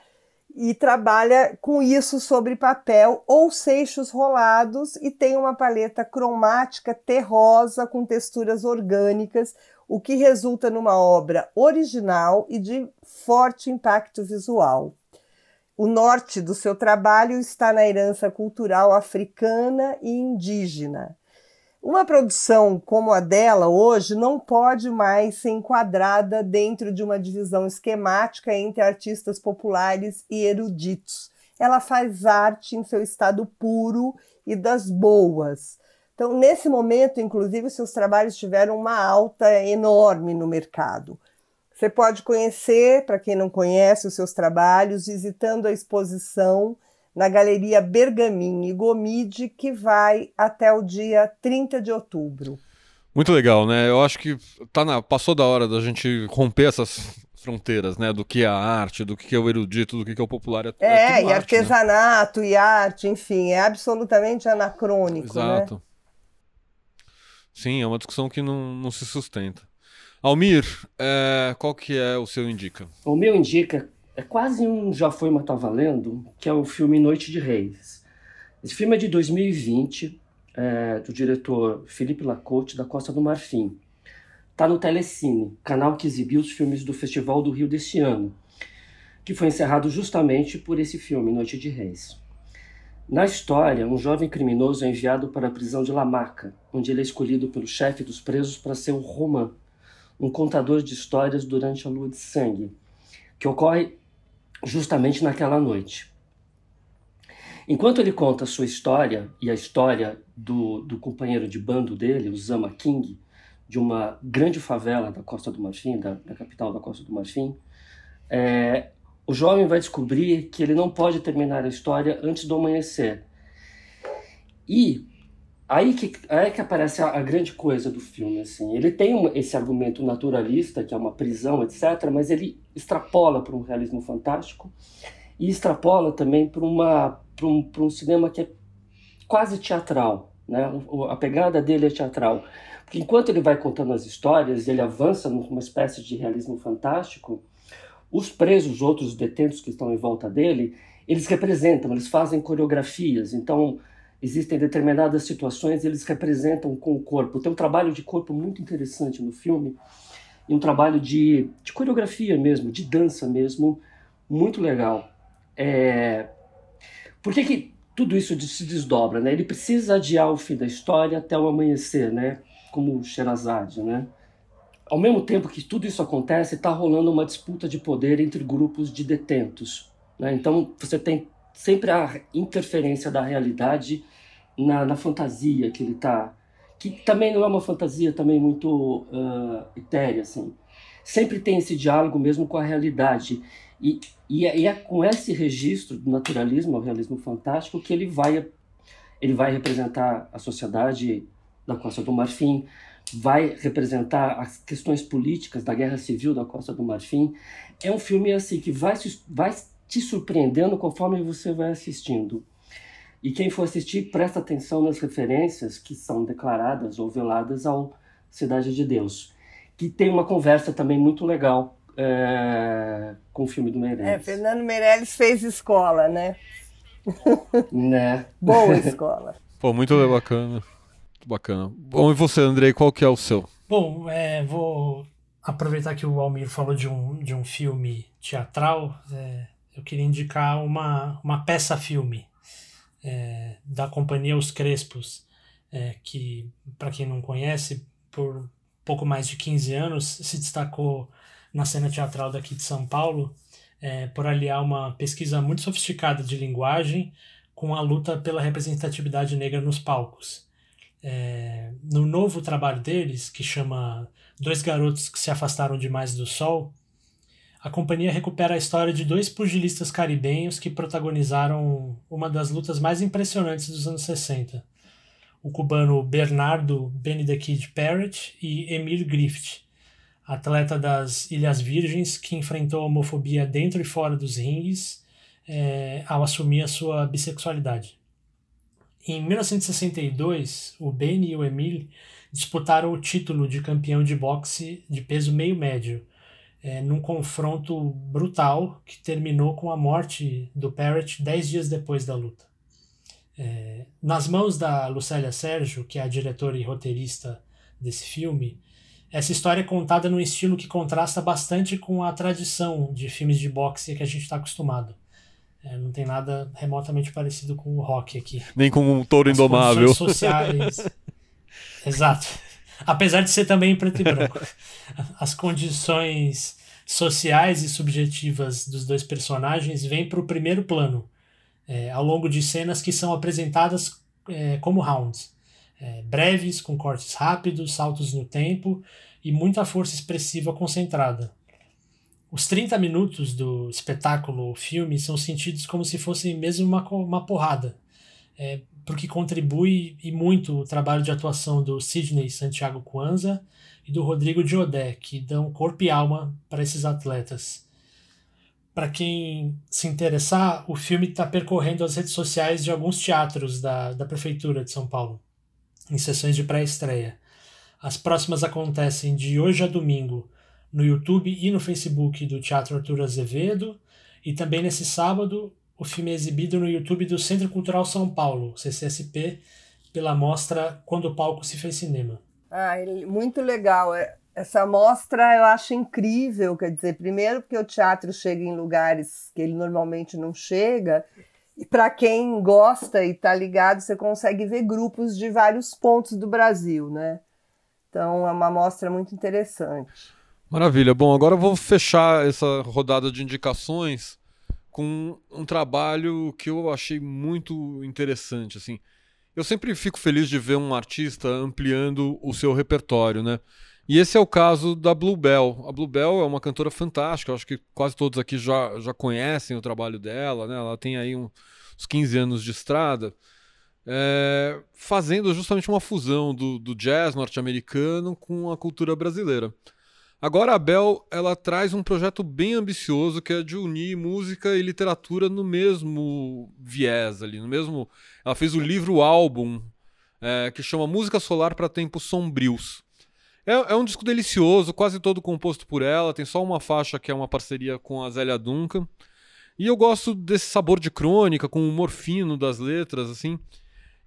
e trabalha com isso sobre papel ou seixos rolados e tem uma paleta cromática terrosa com texturas orgânicas, o que resulta numa obra original e de forte impacto visual. O norte do seu trabalho está na herança cultural africana e indígena. Uma produção como a dela hoje não pode mais ser enquadrada dentro de uma divisão esquemática entre artistas populares e eruditos. Ela faz arte em seu estado puro e das boas. Então, nesse momento, inclusive, seus trabalhos tiveram uma alta enorme no mercado. Você pode conhecer, para quem não conhece, os seus trabalhos, visitando a exposição na Galeria Bergamin e Gomide, que vai até o dia 30 de outubro. Muito legal, né? Eu acho que tá na, passou da hora da gente romper essas fronteiras, né? Do que é a arte, do que é o erudito, do que é o popular. É, É, tudo e arte, né? artesanato e arte, enfim, é absolutamente anacrônico, né? Exato. Sim, é uma discussão que não, não se sustenta. Almir, é, qual que é o seu indica? O meu indica é quase um Já Foi, Mas Tá Valendo, que é o filme Noite de Reis. Esse filme é de 2020, é, do diretor Felipe Lacote, da Costa do Marfim. está no Telecine, canal que exibiu os filmes do Festival do Rio deste ano, que foi encerrado justamente por esse filme, Noite de Reis. Na história, um jovem criminoso é enviado para a prisão de Lamaca, onde ele é escolhido pelo chefe dos presos para ser o Roman, um contador de histórias durante a lua de sangue, que ocorre justamente naquela noite. Enquanto ele conta a sua história e a história do, do companheiro de bando dele, o Zama King, de uma grande favela da Costa do Marfim, da, da capital da Costa do Marfim, é, o jovem vai descobrir que ele não pode terminar a história antes do amanhecer. E aí que, aí que aparece a, a grande coisa do filme. Assim. Ele tem um, esse argumento naturalista, que é uma prisão, etc., mas ele extrapola para um realismo fantástico e extrapola também para um, um cinema que é quase teatral. Né? A pegada dele é teatral. Porque enquanto ele vai contando as histórias, ele avança numa espécie de realismo fantástico, os presos, outros detentos que estão em volta dele, eles representam, eles fazem coreografias. Então, existem determinadas situações, eles representam com o corpo. Tem um trabalho de corpo muito interessante no filme, e um trabalho de, de coreografia mesmo, de dança mesmo, muito legal. É... Por que, que tudo isso se desdobra? Né? Ele precisa adiar o fim da história até o amanhecer, né? como Sherazade, né? Ao mesmo tempo que tudo isso acontece, está rolando uma disputa de poder entre grupos de detentos. Né? Então você tem sempre a interferência da realidade na, na fantasia que ele está, que também não é uma fantasia também muito uh, etérea, assim. Sempre tem esse diálogo mesmo com a realidade. E, e, é, e é com esse registro do naturalismo, o realismo fantástico, que ele vai, ele vai representar a sociedade da Costa do Marfim, vai representar as questões políticas da guerra civil da Costa do Marfim. É um filme assim que vai, vai te surpreendendo conforme você vai assistindo. E quem for assistir, presta atenção nas referências que são declaradas ou veladas ao Cidade de Deus. Que tem uma conversa também muito legal é, com o filme do Meirelles. É, Fernando Meirelles fez escola, né? né? Boa escola. Pô, muito bacana. Muito bacana. Bom, e você, Andrei, qual que é o seu? Bom, é, vou aproveitar que o Almir falou de um, de um filme teatral. É, eu queria indicar uma, uma peça-filme é, da companhia Os Crespos, é, que, para quem não conhece, por pouco mais de 15 anos se destacou na cena teatral daqui de São Paulo é, por aliar uma pesquisa muito sofisticada de linguagem com a luta pela representatividade negra nos palcos. É, no novo trabalho deles, que chama Dois Garotos que se Afastaram Demais do Sol, a companhia recupera a história de dois pugilistas caribenhos que protagonizaram uma das lutas mais impressionantes dos anos 60. O cubano Bernardo Benedicte Parrott e Emil Griffith, atleta das Ilhas Virgens que enfrentou a homofobia dentro e fora dos ringues é, ao assumir a sua bissexualidade. Em 1962, o Ben e o Emile disputaram o título de campeão de boxe de peso meio-médio, é, num confronto brutal que terminou com a morte do Parrott dez dias depois da luta. É, nas mãos da Lucélia Sérgio, que é a diretora e roteirista desse filme, essa história é contada num estilo que contrasta bastante com a tradição de filmes de boxe que a gente está acostumado. É, não tem nada remotamente parecido com o rock aqui. Nem com um touro As indomável. sociais. Exato. Apesar de ser também preto e branco. As condições sociais e subjetivas dos dois personagens vêm para o primeiro plano, é, ao longo de cenas que são apresentadas é, como rounds. É, breves, com cortes rápidos, saltos no tempo e muita força expressiva concentrada. Os 30 minutos do espetáculo ou filme são sentidos como se fossem mesmo uma, uma porrada, é, porque contribui e muito o trabalho de atuação do Sidney Santiago Kwanza e do Rodrigo Diodé, que dão corpo e alma para esses atletas. Para quem se interessar, o filme está percorrendo as redes sociais de alguns teatros da, da Prefeitura de São Paulo, em sessões de pré-estreia. As próximas acontecem de hoje a domingo, no YouTube e no Facebook do Teatro Arthur Azevedo. E também nesse sábado, o filme é exibido no YouTube do Centro Cultural São Paulo, CCSP, pela mostra Quando o Palco se fez cinema. Ah, muito legal. É, Essa mostra eu acho incrível, quer dizer, primeiro porque o teatro chega em lugares que ele normalmente não chega, e para quem gosta e está ligado, você consegue ver grupos de vários pontos do Brasil, né? Então é uma mostra muito interessante. Maravilha. Bom, agora eu vou fechar essa rodada de indicações com um trabalho que eu achei muito interessante, assim. Eu sempre fico feliz de ver um artista ampliando o seu repertório, né? E esse é o caso da Bluebell. A Bluebell é uma cantora fantástica, acho que quase todos aqui já, já conhecem o trabalho dela, né? Ela tem aí um, uns 15 anos de estrada, é, fazendo justamente uma fusão do, do jazz norte-americano com a cultura brasileira. Agora a Bell ela traz um projeto bem ambicioso que é de unir música e literatura no mesmo viés ali, no mesmo. Ela fez o livro álbum é, que chama Música Solar para Tempos Sombrios. É, é, um disco delicioso, quase todo composto por ela. Tem só uma faixa que é uma parceria com a Zélia Duncan. E eu gosto desse sabor de crônica, com o humor fino das letras, assim.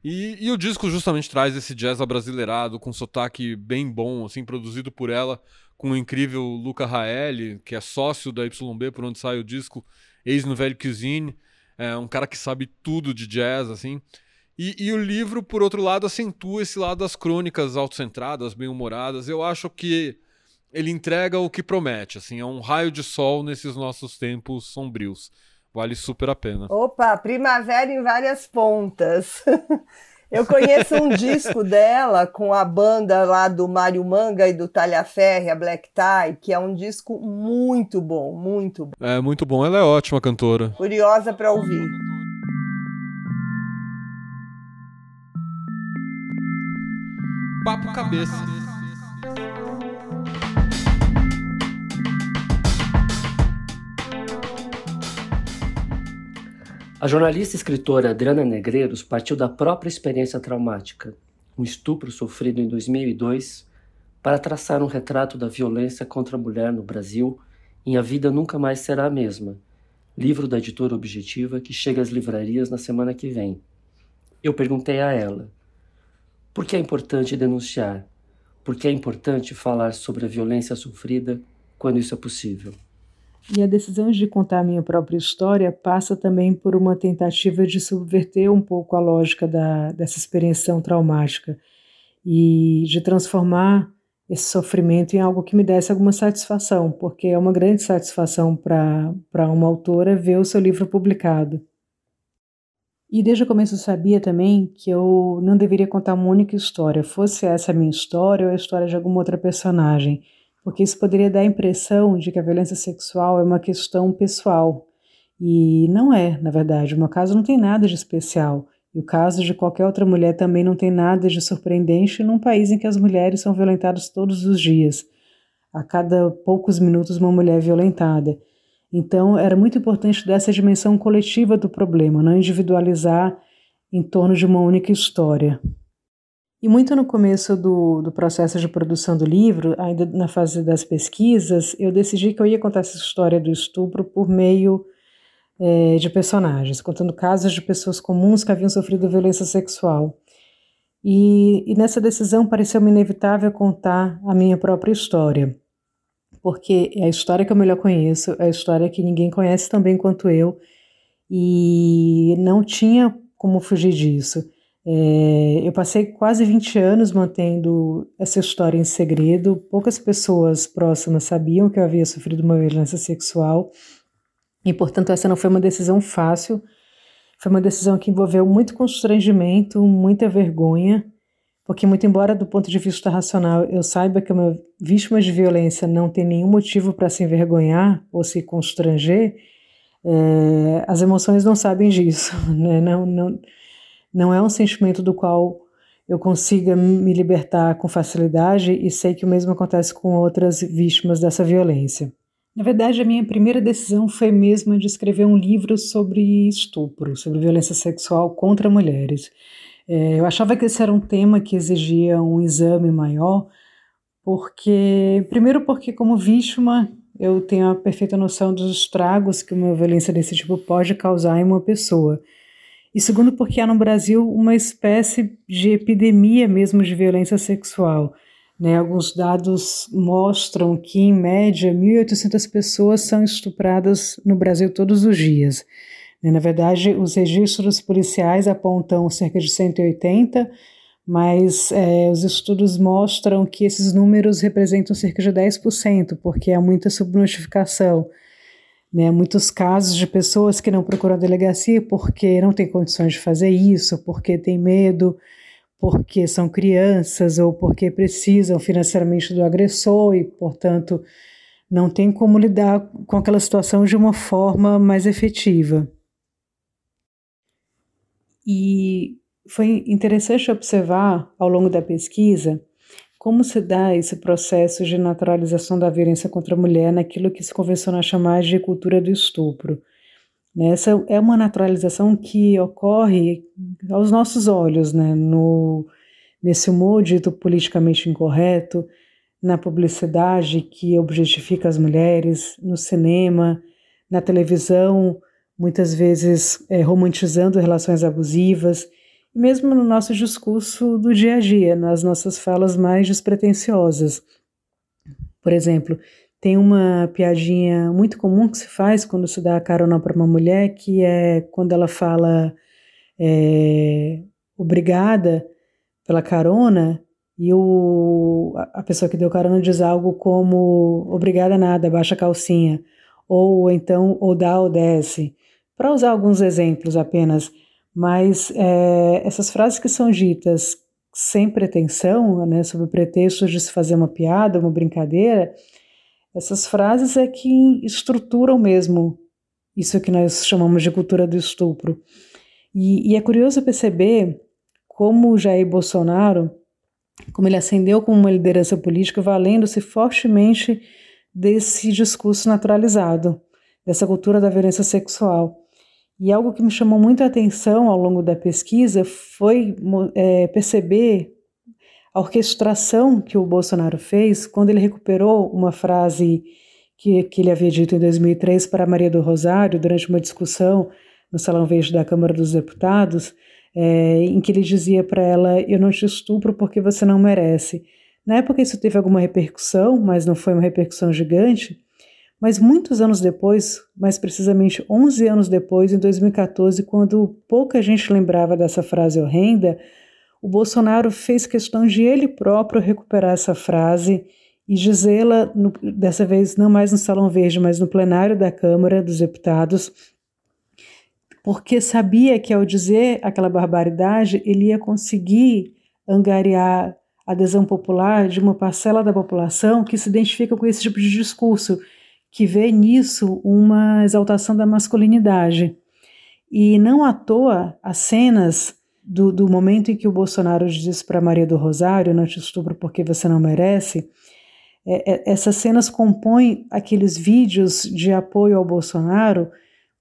E, e o disco justamente traz esse jazz abrasileirado, com sotaque bem bom, assim, produzido por ela, com o incrível Luca Raeli, que é sócio da YB, por onde sai o disco, ex no Velho Cuisine. É um cara que sabe tudo de jazz, assim. E, e, o livro, por outro lado, acentua esse lado das crônicas autocentradas, bem-humoradas. Eu acho que ele entrega o que promete, assim, é um raio de sol nesses nossos tempos sombrios. Vale super a pena. Opa, primavera em várias pontas. Eu conheço um disco dela com a banda lá do Mário Manga e do Talhaferre, a Black Tie, que é um disco muito bom, muito bom. É muito bom, ela é ótima cantora. Curiosa para ouvir. Papo Cabeça. A jornalista e escritora Adriana Negreiros partiu da própria experiência traumática, um estupro sofrido em 2002, para traçar um retrato da violência contra a mulher no Brasil em A Vida Nunca Mais Será a Mesma, livro da editora Objetiva que chega às livrarias na semana que vem. Eu perguntei a ela por que é importante denunciar? Por que é importante falar sobre a violência sofrida quando isso é possível? E a decisão de contar minha própria história passa também por uma tentativa de subverter um pouco a lógica da, dessa experiência traumática e de transformar esse sofrimento em algo que me desse alguma satisfação, porque é uma grande satisfação para uma autora ver o seu livro publicado. E desde o começo eu sabia também que eu não deveria contar uma única história, fosse essa a minha história ou a história de alguma outra personagem, porque isso poderia dar a impressão de que a violência sexual é uma questão pessoal. E não é, na verdade. O meu caso não tem nada de especial. E o caso de qualquer outra mulher também não tem nada de surpreendente num país em que as mulheres são violentadas todos os dias. A cada poucos minutos, uma mulher é violentada. Então, era muito importante dessa dimensão coletiva do problema, não individualizar em torno de uma única história. E muito no começo do, do processo de produção do livro, ainda na fase das pesquisas, eu decidi que eu ia contar essa história do estupro por meio é, de personagens, contando casos de pessoas comuns que haviam sofrido violência sexual. E, e nessa decisão pareceu-me inevitável contar a minha própria história porque é a história que eu melhor conheço, é a história que ninguém conhece tão bem quanto eu, e não tinha como fugir disso. É, eu passei quase 20 anos mantendo essa história em segredo, poucas pessoas próximas sabiam que eu havia sofrido uma violência sexual, e portanto essa não foi uma decisão fácil, foi uma decisão que envolveu muito constrangimento, muita vergonha, porque, muito embora do ponto de vista racional eu saiba que uma vítima de violência não tem nenhum motivo para se envergonhar ou se constranger, é, as emoções não sabem disso. Né? Não, não, não é um sentimento do qual eu consiga me libertar com facilidade e sei que o mesmo acontece com outras vítimas dessa violência. Na verdade, a minha primeira decisão foi mesmo de escrever um livro sobre estupro, sobre violência sexual contra mulheres. É, eu achava que esse era um tema que exigia um exame maior, porque, primeiro, porque como vítima eu tenho a perfeita noção dos estragos que uma violência desse tipo pode causar em uma pessoa. E segundo, porque há no Brasil uma espécie de epidemia mesmo de violência sexual. Né, alguns dados mostram que, em média, 1.800 pessoas são estupradas no Brasil todos os dias. Né, na verdade, os registros policiais apontam cerca de 180, mas é, os estudos mostram que esses números representam cerca de 10%, porque há muita subnotificação. Né, muitos casos de pessoas que não procuram a delegacia porque não têm condições de fazer isso, porque têm medo, porque são crianças ou porque precisam financeiramente do agressor e, portanto, não tem como lidar com aquela situação de uma forma mais efetiva. E foi interessante observar ao longo da pesquisa como se dá esse processo de naturalização da violência contra a mulher naquilo que se convenciona chamar de cultura do estupro. Né? Essa é uma naturalização que ocorre aos nossos olhos, né? no, nesse humor dito politicamente incorreto, na publicidade que objetifica as mulheres, no cinema, na televisão, muitas vezes é, romantizando relações abusivas, mesmo no nosso discurso do dia a dia, nas nossas falas mais despretensiosas. Por exemplo, tem uma piadinha muito comum que se faz quando se dá carona para uma mulher, que é quando ela fala é, obrigada pela carona e o, a pessoa que deu carona diz algo como obrigada nada, baixa a calcinha, ou então ou dá ou desce, para usar alguns exemplos apenas, mas é, essas frases que são ditas sem pretensão, né, sob o pretexto de se fazer uma piada, uma brincadeira, essas frases é que estruturam mesmo isso que nós chamamos de cultura do estupro. E, e é curioso perceber como Jair Bolsonaro, como ele ascendeu como uma liderança política, valendo-se fortemente desse discurso naturalizado, dessa cultura da violência sexual. E algo que me chamou muita atenção ao longo da pesquisa foi é, perceber a orquestração que o Bolsonaro fez quando ele recuperou uma frase que, que ele havia dito em 2003 para Maria do Rosário, durante uma discussão no Salão Verde da Câmara dos Deputados, é, em que ele dizia para ela: Eu não te estupro porque você não merece. Na época isso teve alguma repercussão, mas não foi uma repercussão gigante. Mas muitos anos depois, mais precisamente 11 anos depois, em 2014, quando pouca gente lembrava dessa frase horrenda, o Bolsonaro fez questão de ele próprio recuperar essa frase e dizê-la, dessa vez não mais no Salão Verde, mas no plenário da Câmara dos Deputados, porque sabia que ao dizer aquela barbaridade, ele ia conseguir angariar adesão popular de uma parcela da população que se identifica com esse tipo de discurso, que vê nisso uma exaltação da masculinidade. E não à toa as cenas do, do momento em que o Bolsonaro diz para Maria do Rosário: Não te estupro porque você não merece. É, é, essas cenas compõem aqueles vídeos de apoio ao Bolsonaro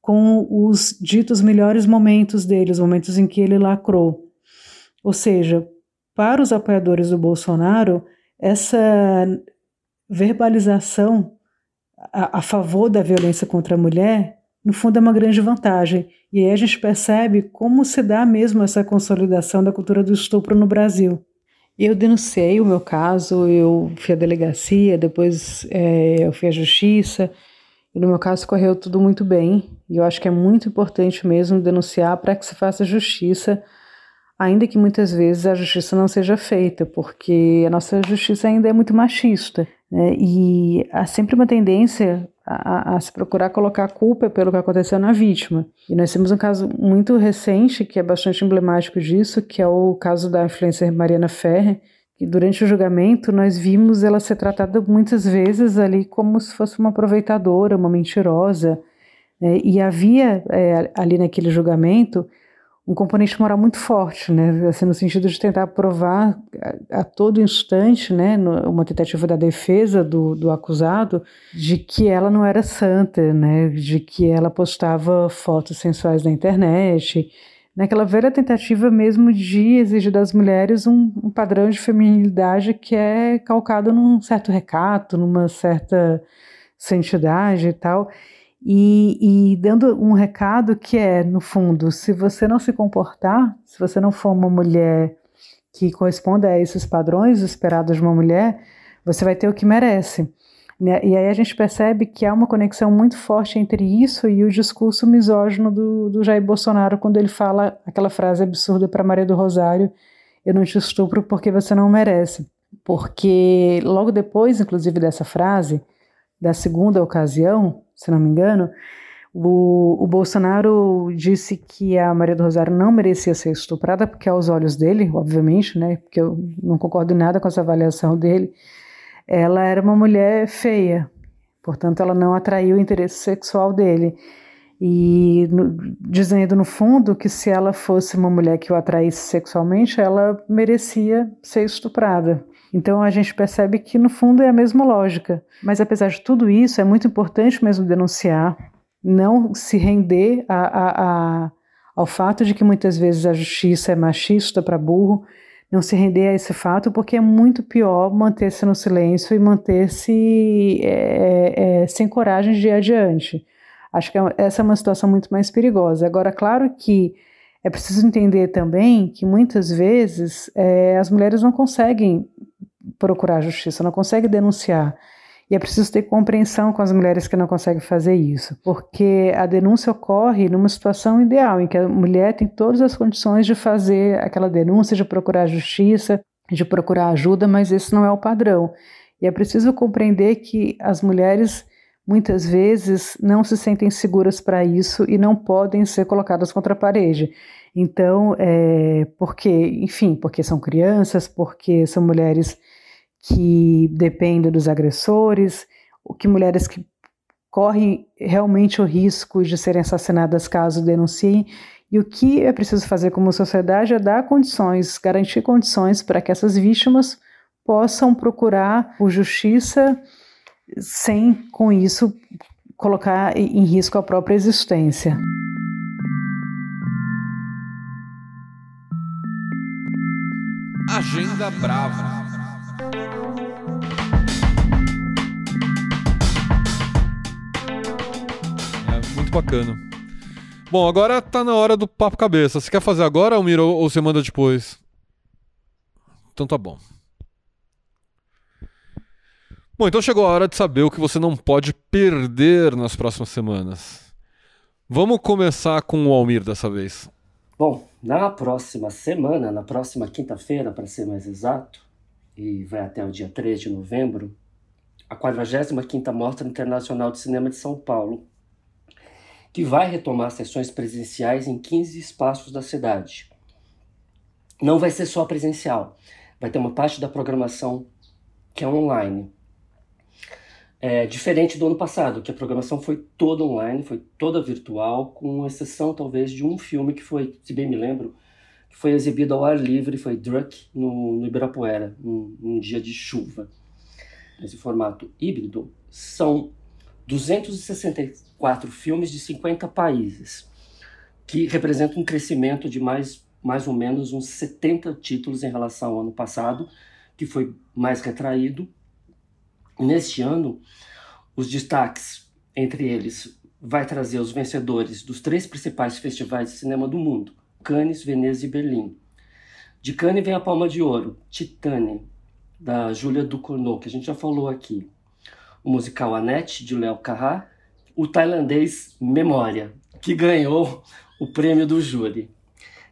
com os ditos melhores momentos dele, os momentos em que ele lacrou. Ou seja, para os apoiadores do Bolsonaro, essa verbalização a, favor da violência contra a mulher no fundo é uma grande vantagem. E aí a gente percebe como se dá mesmo essa consolidação da cultura do estupro no Brasil. Eu denunciei o meu caso, eu fui à delegacia, depois é, eu fui à justiça, e no meu caso correu tudo muito bem. E eu acho que é muito importante mesmo denunciar para que se faça justiça, ainda que muitas vezes a justiça não seja feita, porque a nossa justiça ainda é muito machista. Né? E há sempre uma tendência a, a, se procurar colocar a culpa pelo que aconteceu na vítima. E nós temos um caso muito recente que é bastante emblemático disso, que é o caso da influencer Mariana Ferrer, que durante o julgamento nós vimos ela ser tratada muitas vezes ali como se fosse uma aproveitadora, uma mentirosa. Né? E havia é, ali naquele julgamento um componente moral muito forte, né? Assim, no sentido de tentar provar a, a todo instante, né, no, uma tentativa da defesa do, do acusado de que ela não era santa, né, de que ela postava fotos sensuais na internet, naquela velha tentativa mesmo de exigir das mulheres um, um padrão de feminilidade que é calcado num certo recato, numa certa santidade e tal e, e, dando um recado que é, no fundo, se você não se comportar, se você não for uma mulher que corresponda a esses padrões esperados de uma mulher, você vai ter o que merece. Né? E aí a gente percebe que há uma conexão muito forte entre isso e o discurso misógino do, do Jair Bolsonaro quando ele fala aquela frase absurda para Maria do Rosário: Eu não te estupro porque você não merece. Porque logo depois, inclusive, dessa frase, da segunda ocasião, se não me engano, o, o, Bolsonaro disse que a Maria do Rosário não merecia ser estuprada, porque aos olhos dele, obviamente, né, porque eu não concordo em nada com essa avaliação dele, ela era uma mulher feia, portanto ela não atraiu o interesse sexual dele. E no, dizendo no fundo que se ela fosse uma mulher que o atraísse sexualmente, ela merecia ser estuprada. Então a gente percebe que no fundo é a mesma lógica. Mas apesar de tudo isso, é muito importante mesmo denunciar não se render a, a, a, ao fato de que muitas vezes a justiça é machista para burro, não se render a esse fato, porque é muito pior manter-se no silêncio e manter-se é, é, sem coragem de ir adiante. Acho que é essa é uma situação muito mais perigosa. Agora, claro que é preciso entender também que muitas vezes é, as mulheres não conseguem procurar justiça, não conseguem denunciar. E é preciso ter compreensão com as mulheres que não conseguem fazer isso, porque a denúncia ocorre numa situação ideal, em que a mulher tem todas as condições de fazer aquela denúncia, de procurar justiça, de procurar ajuda, mas esse não é o padrão. E é preciso compreender que as mulheres muitas vezes não se sentem seguras para isso e não podem ser colocadas contra a parede. Então, é, porque, enfim, porque são crianças, porque são mulheres que dependem dos agressores, o que mulheres que correm realmente o risco de serem assassinadas caso denunciem. E o que é preciso fazer como sociedade é dar condições, garantir condições para que essas vítimas possam procurar por justiça sem, com isso, colocar em risco a própria existência. Agenda Brava. Bacana. Bom, agora tá na hora do papo cabeça. Você quer fazer agora, Almir, ou você manda depois? Então tá bom. Bom, então chegou a hora de saber o que você não pode perder nas próximas semanas. Vamos começar com o Almir dessa vez. Bom, na próxima semana, na próxima quinta-feira, para ser mais exato, e vai até o dia 3 de novembro, a 45ª Mostra Internacional de Cinema de São Paulo que vai retomar sessões presenciais em 15 espaços da cidade. Não vai ser só presencial, vai ter uma parte da programação que é online. É diferente do ano passado, que a programação foi toda online, foi toda virtual, com exceção talvez de um filme que foi, se bem me lembro, que foi exibido ao ar livre, foi Druck no, no Ibirapuera, num, dia de chuva. Nesse formato híbrido, são 264 filmes de 50 países, que representam um crescimento de mais, mais ou menos uns 70 títulos em relação ao ano passado, que foi mais retraído. Neste ano, os destaques, entre eles, vai trazer os vencedores dos três principais festivais de cinema do mundo, Cannes, Veneza e Berlim. De Cannes vem a Palma de Ouro, Titane, da Júlia Ducournau, que a gente já falou aqui o musical Annette, de Léo Carrá, o tailandês Memória, que ganhou o prêmio do júri.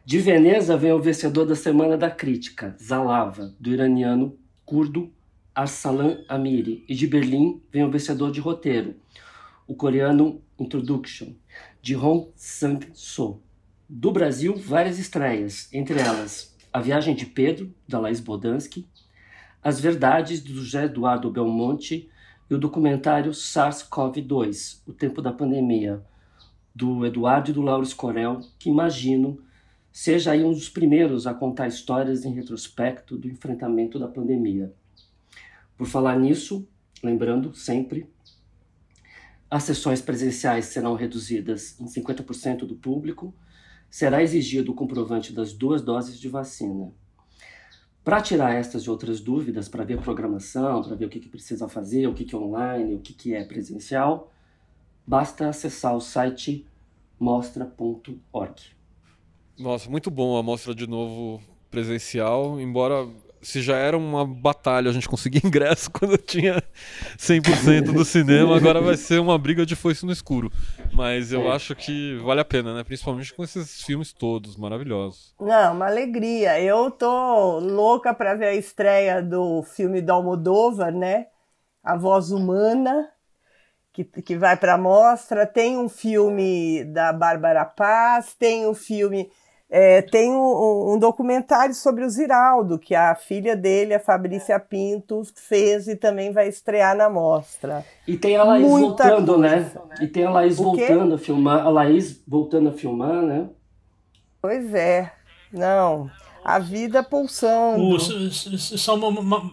De Veneza vem o vencedor da Semana da Crítica, Zalava, do iraniano curdo Arsalan Amiri. E de Berlim vem o vencedor de roteiro, o coreano Introduction, de Hong Sang-so. Do Brasil, várias estreias, entre elas A Viagem de Pedro, da Laís Bodansky, As Verdades, do José Eduardo Belmonte, e o documentário SARS-CoV-2, O Tempo da Pandemia, do Eduardo e do Lauro Escorel, que imagino seja aí um dos primeiros a contar histórias em retrospecto do enfrentamento da pandemia. Por falar nisso, lembrando sempre, as sessões presenciais serão reduzidas em 50% do público, será exigido o comprovante das duas doses de vacina. Para tirar estas e outras dúvidas, para ver programação, para ver o que, que precisa fazer, o que, que é online, o que, que é presencial, basta acessar o site mostra.org. Nossa, muito bom a mostra de novo presencial, embora se já era uma batalha a gente conseguir ingresso quando tinha 100% do cinema, agora vai ser uma briga de foice no escuro. Mas eu é. acho que vale a pena, né? Principalmente com esses filmes todos maravilhosos. Não, uma alegria. Eu tô louca para ver a estreia do filme do Almodóvar, né? A Voz Humana, que, que vai para a mostra. Tem um filme da Bárbara Paz, tem um filme é, tem um, um, documentário sobre o Ziraldo, que a filha dele, a Fabrícia Pinto, fez e também vai estrear na mostra. E tem a Laís Muita voltando, né? coisa, né? E tem a Laís voltando a filmar, a Laís voltando a filmar, né? Pois é. Não, a vida pulsando. O, só uma, uma,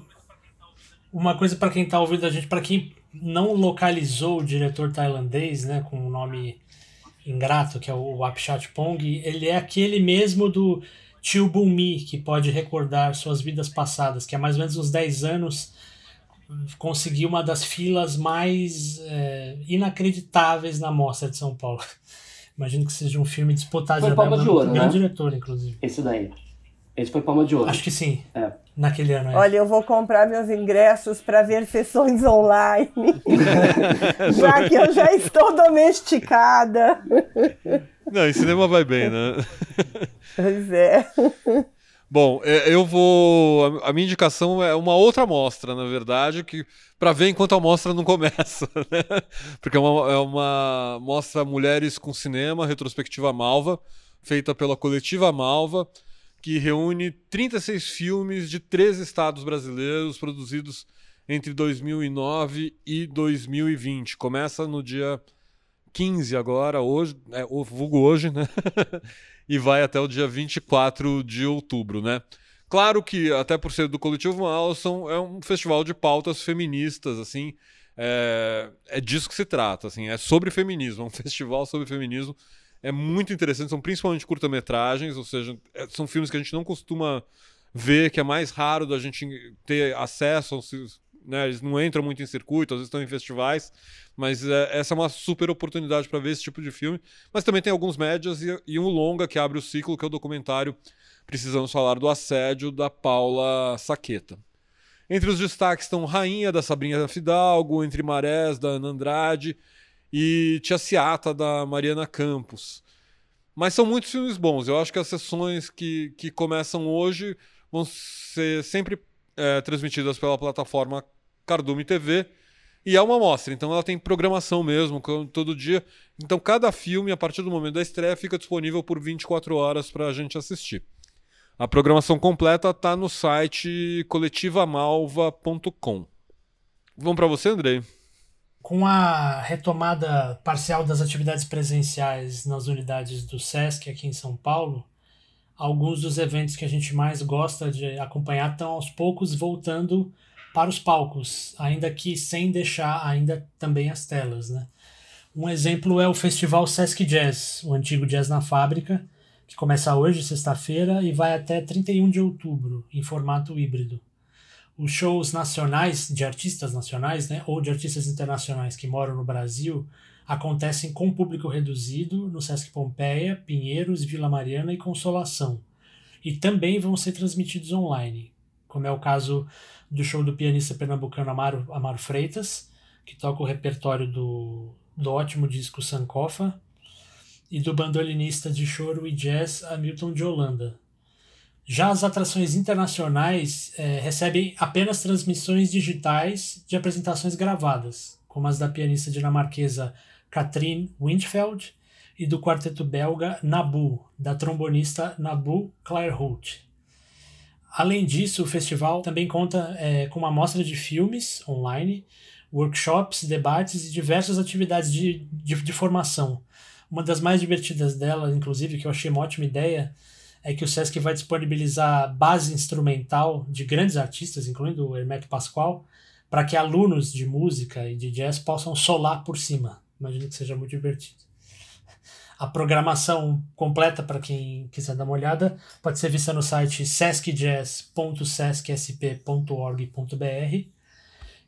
uma coisa para quem está ouvindo a gente, para quem não localizou o diretor tailandês, né, com o nome ingrato, que é o Apchat Pong, ele é aquele mesmo do Tio Bumi, que pode recordar suas vidas passadas, que há mais ou menos uns 10 anos conseguiu uma das filas mais é, inacreditáveis na mostra de São Paulo. Imagino que seja um filme disputado. Foi Palma de Ouro, né? diretor, inclusive. Esse daí. Esse foi Palma de Ouro. Acho que sim. É. Naquele ano. É. Olha, eu vou comprar meus ingressos para ver sessões online. já que eu já estou domesticada. Não, em cinema vai bem, né? Pois é. Bom, é, eu vou. A minha indicação é uma outra amostra, na verdade, que para ver enquanto a mostra não começa, né? Porque é uma, é uma mostra Mulheres com Cinema, retrospectiva Malva, feita pela coletiva Malva que reúne 36 filmes de três estados brasileiros produzidos entre 2009 e 2020. Começa no dia 15 agora, hoje, é, vulgo hoje, né? e vai até o dia 24 de outubro, né? Claro que, até por ser do Coletivo Malson, é um festival de pautas feministas, assim, é, é disso que se trata, assim, é sobre feminismo, é um festival sobre feminismo é muito interessante, são principalmente curta-metragens, ou seja, é, são filmes que a gente não costuma ver, que é mais raro da gente ter acesso, né, eles não entram muito em circuito, às vezes estão em festivais, mas é, essa é uma super oportunidade para ver esse tipo de filme. Mas também tem alguns médias e, e, um longa que abre o ciclo, que é o documentário Precisamos Falar do Assédio, da Paula Saqueta. Entre os destaques estão Rainha, da Sabrina Fidalgo, Entre Marés, da Ana Andrade, e Tia Ciata, da Mariana Campos. Mas são muitos filmes bons. Eu acho que as sessões que, que começam hoje vão ser sempre é, transmitidas pela plataforma Cardume TV. E é uma mostra, então ela tem programação mesmo, todo dia. Então cada filme, a partir do momento da estreia, fica disponível por 24 horas para a gente assistir. A programação completa está no site coletivamalva.com. Vamos para você, Andrei? Com a retomada parcial das atividades presenciais nas unidades do SESC aqui em São Paulo, alguns dos eventos que a gente mais gosta de acompanhar estão aos poucos voltando para os palcos, ainda que sem deixar ainda também as telas. Né? Um exemplo é o Festival Sesc Jazz, o antigo Jazz na Fábrica, que começa hoje, sexta-feira, e vai até 31 de outubro, em formato híbrido os shows nacionais de artistas nacionais, né, ou de artistas internacionais que moram no Brasil, acontecem com público reduzido no Sesc Pompeia, Pinheiros, Vila Mariana e Consolação. E também vão ser transmitidos online, como é o caso do show do pianista pernambucano Amaro, Amaro Freitas, que toca o repertório do, do ótimo disco Sankofa, e do bandolinista de choro e jazz Hamilton de Holanda, já as atrações internacionais é, recebem apenas transmissões digitais de apresentações gravadas, como as da pianista dinamarquesa Katrin Windfeld e do quarteto belga Nabu, da trombonista Nabu Clairhout. Além disso, o festival também conta é, com uma mostra de filmes online, workshops, debates e diversas atividades de, de, de formação. Uma das mais divertidas dela, inclusive, que eu achei uma ótima ideia, é que o Sesc vai disponibilizar base instrumental de grandes artistas, incluindo o Hermeto Pascoal, para que alunos de música e de jazz possam solar por cima. Imagino que seja muito divertido. A programação completa, para quem quiser dar uma olhada, pode ser vista no site sescjazz.sescsp.org.br.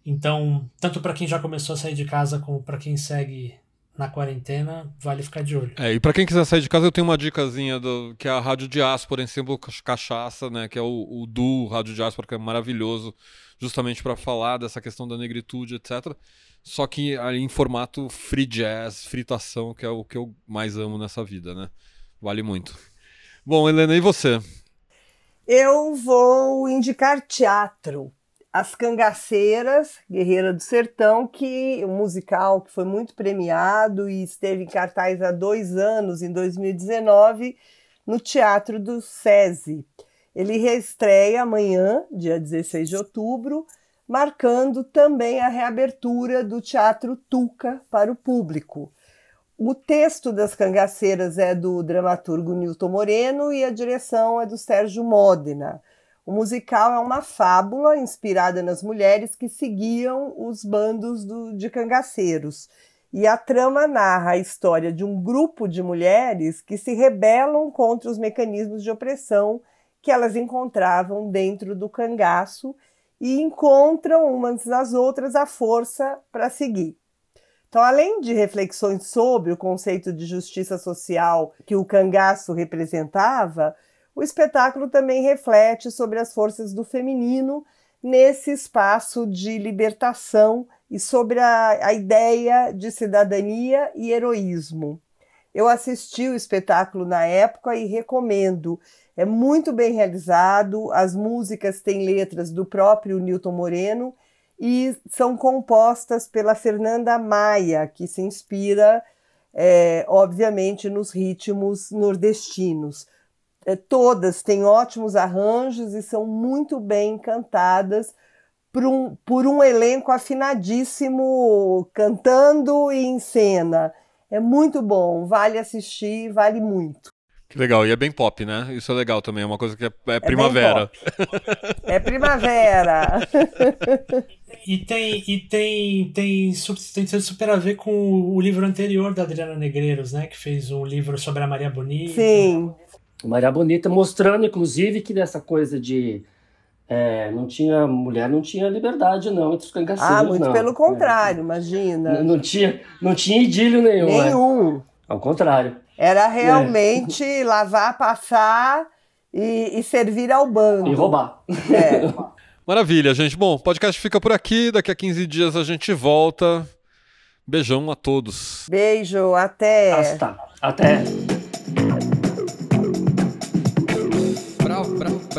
Então, tanto para quem já começou a sair de casa como para quem segue na quarentena, vale ficar de olho. É, e para quem quiser sair de casa, eu tenho uma dicasinha do, que é a Rádio Diáspora em símbolo cachaça, né? Que é o, o Du Rádio Diáspora, que é maravilhoso, justamente para falar dessa questão da negritude, etc. Só que ali em formato free jazz, fritação, que é o que eu mais amo nessa vida, né? Vale muito. Bom, Helena, e você? Eu vou indicar teatro. As Cangaceiras, Guerreira do Sertão, que um musical que foi muito premiado e esteve em cartaz há dois anos, em 2019, no Teatro do SESI. Ele reestreia amanhã, dia 16 de outubro, marcando também a reabertura do Teatro Tuca para o público. O texto das cangaceiras é do dramaturgo Nilton Moreno e a direção é do Sérgio Modena. O musical é uma fábula inspirada nas mulheres que seguiam os bandos do, de cangaceiros. E a trama narra a história de um grupo de mulheres que se rebelam contra os mecanismos de opressão que elas encontravam dentro do cangaço e encontram umas nas outras a força para seguir. Então, além de reflexões sobre o conceito de justiça social que o cangaço representava, o espetáculo também reflete sobre as forças do feminino nesse espaço de libertação e sobre a, a ideia de cidadania e heroísmo. Eu assisti o espetáculo na época e recomendo. É muito bem realizado, as músicas têm letras do próprio Newton Moreno e são compostas pela Fernanda Maia, que se inspira, é, obviamente, nos ritmos nordestinos. É, todas têm ótimos arranjos e são muito bem cantadas por um, por um elenco afinadíssimo, cantando e em cena. É muito bom, vale assistir, vale muito. Que legal, e é bem pop, né? Isso é legal também, é uma coisa que é, é, é primavera. É primavera. e tem, e tem, tem, tem, tem super a ver com o livro anterior da Adriana Negreiros, né? Que fez um livro sobre a Maria Bonita. Sim. Maria Bonita, mostrando, inclusive, que dessa coisa de. É, não tinha mulher não tinha liberdade não entre os cangaceiros ah muito não. pelo contrário é. imagina não, não, tinha não tinha idílio nenhum é. nenhum é. ao contrário era realmente é. lavar, passar e, e, servir ao bando. E roubar. É. Maravilha, gente. Bom, o podcast fica por aqui. Daqui a 15 dias a gente volta. Beijão a todos. Beijo, até. Hasta. Até.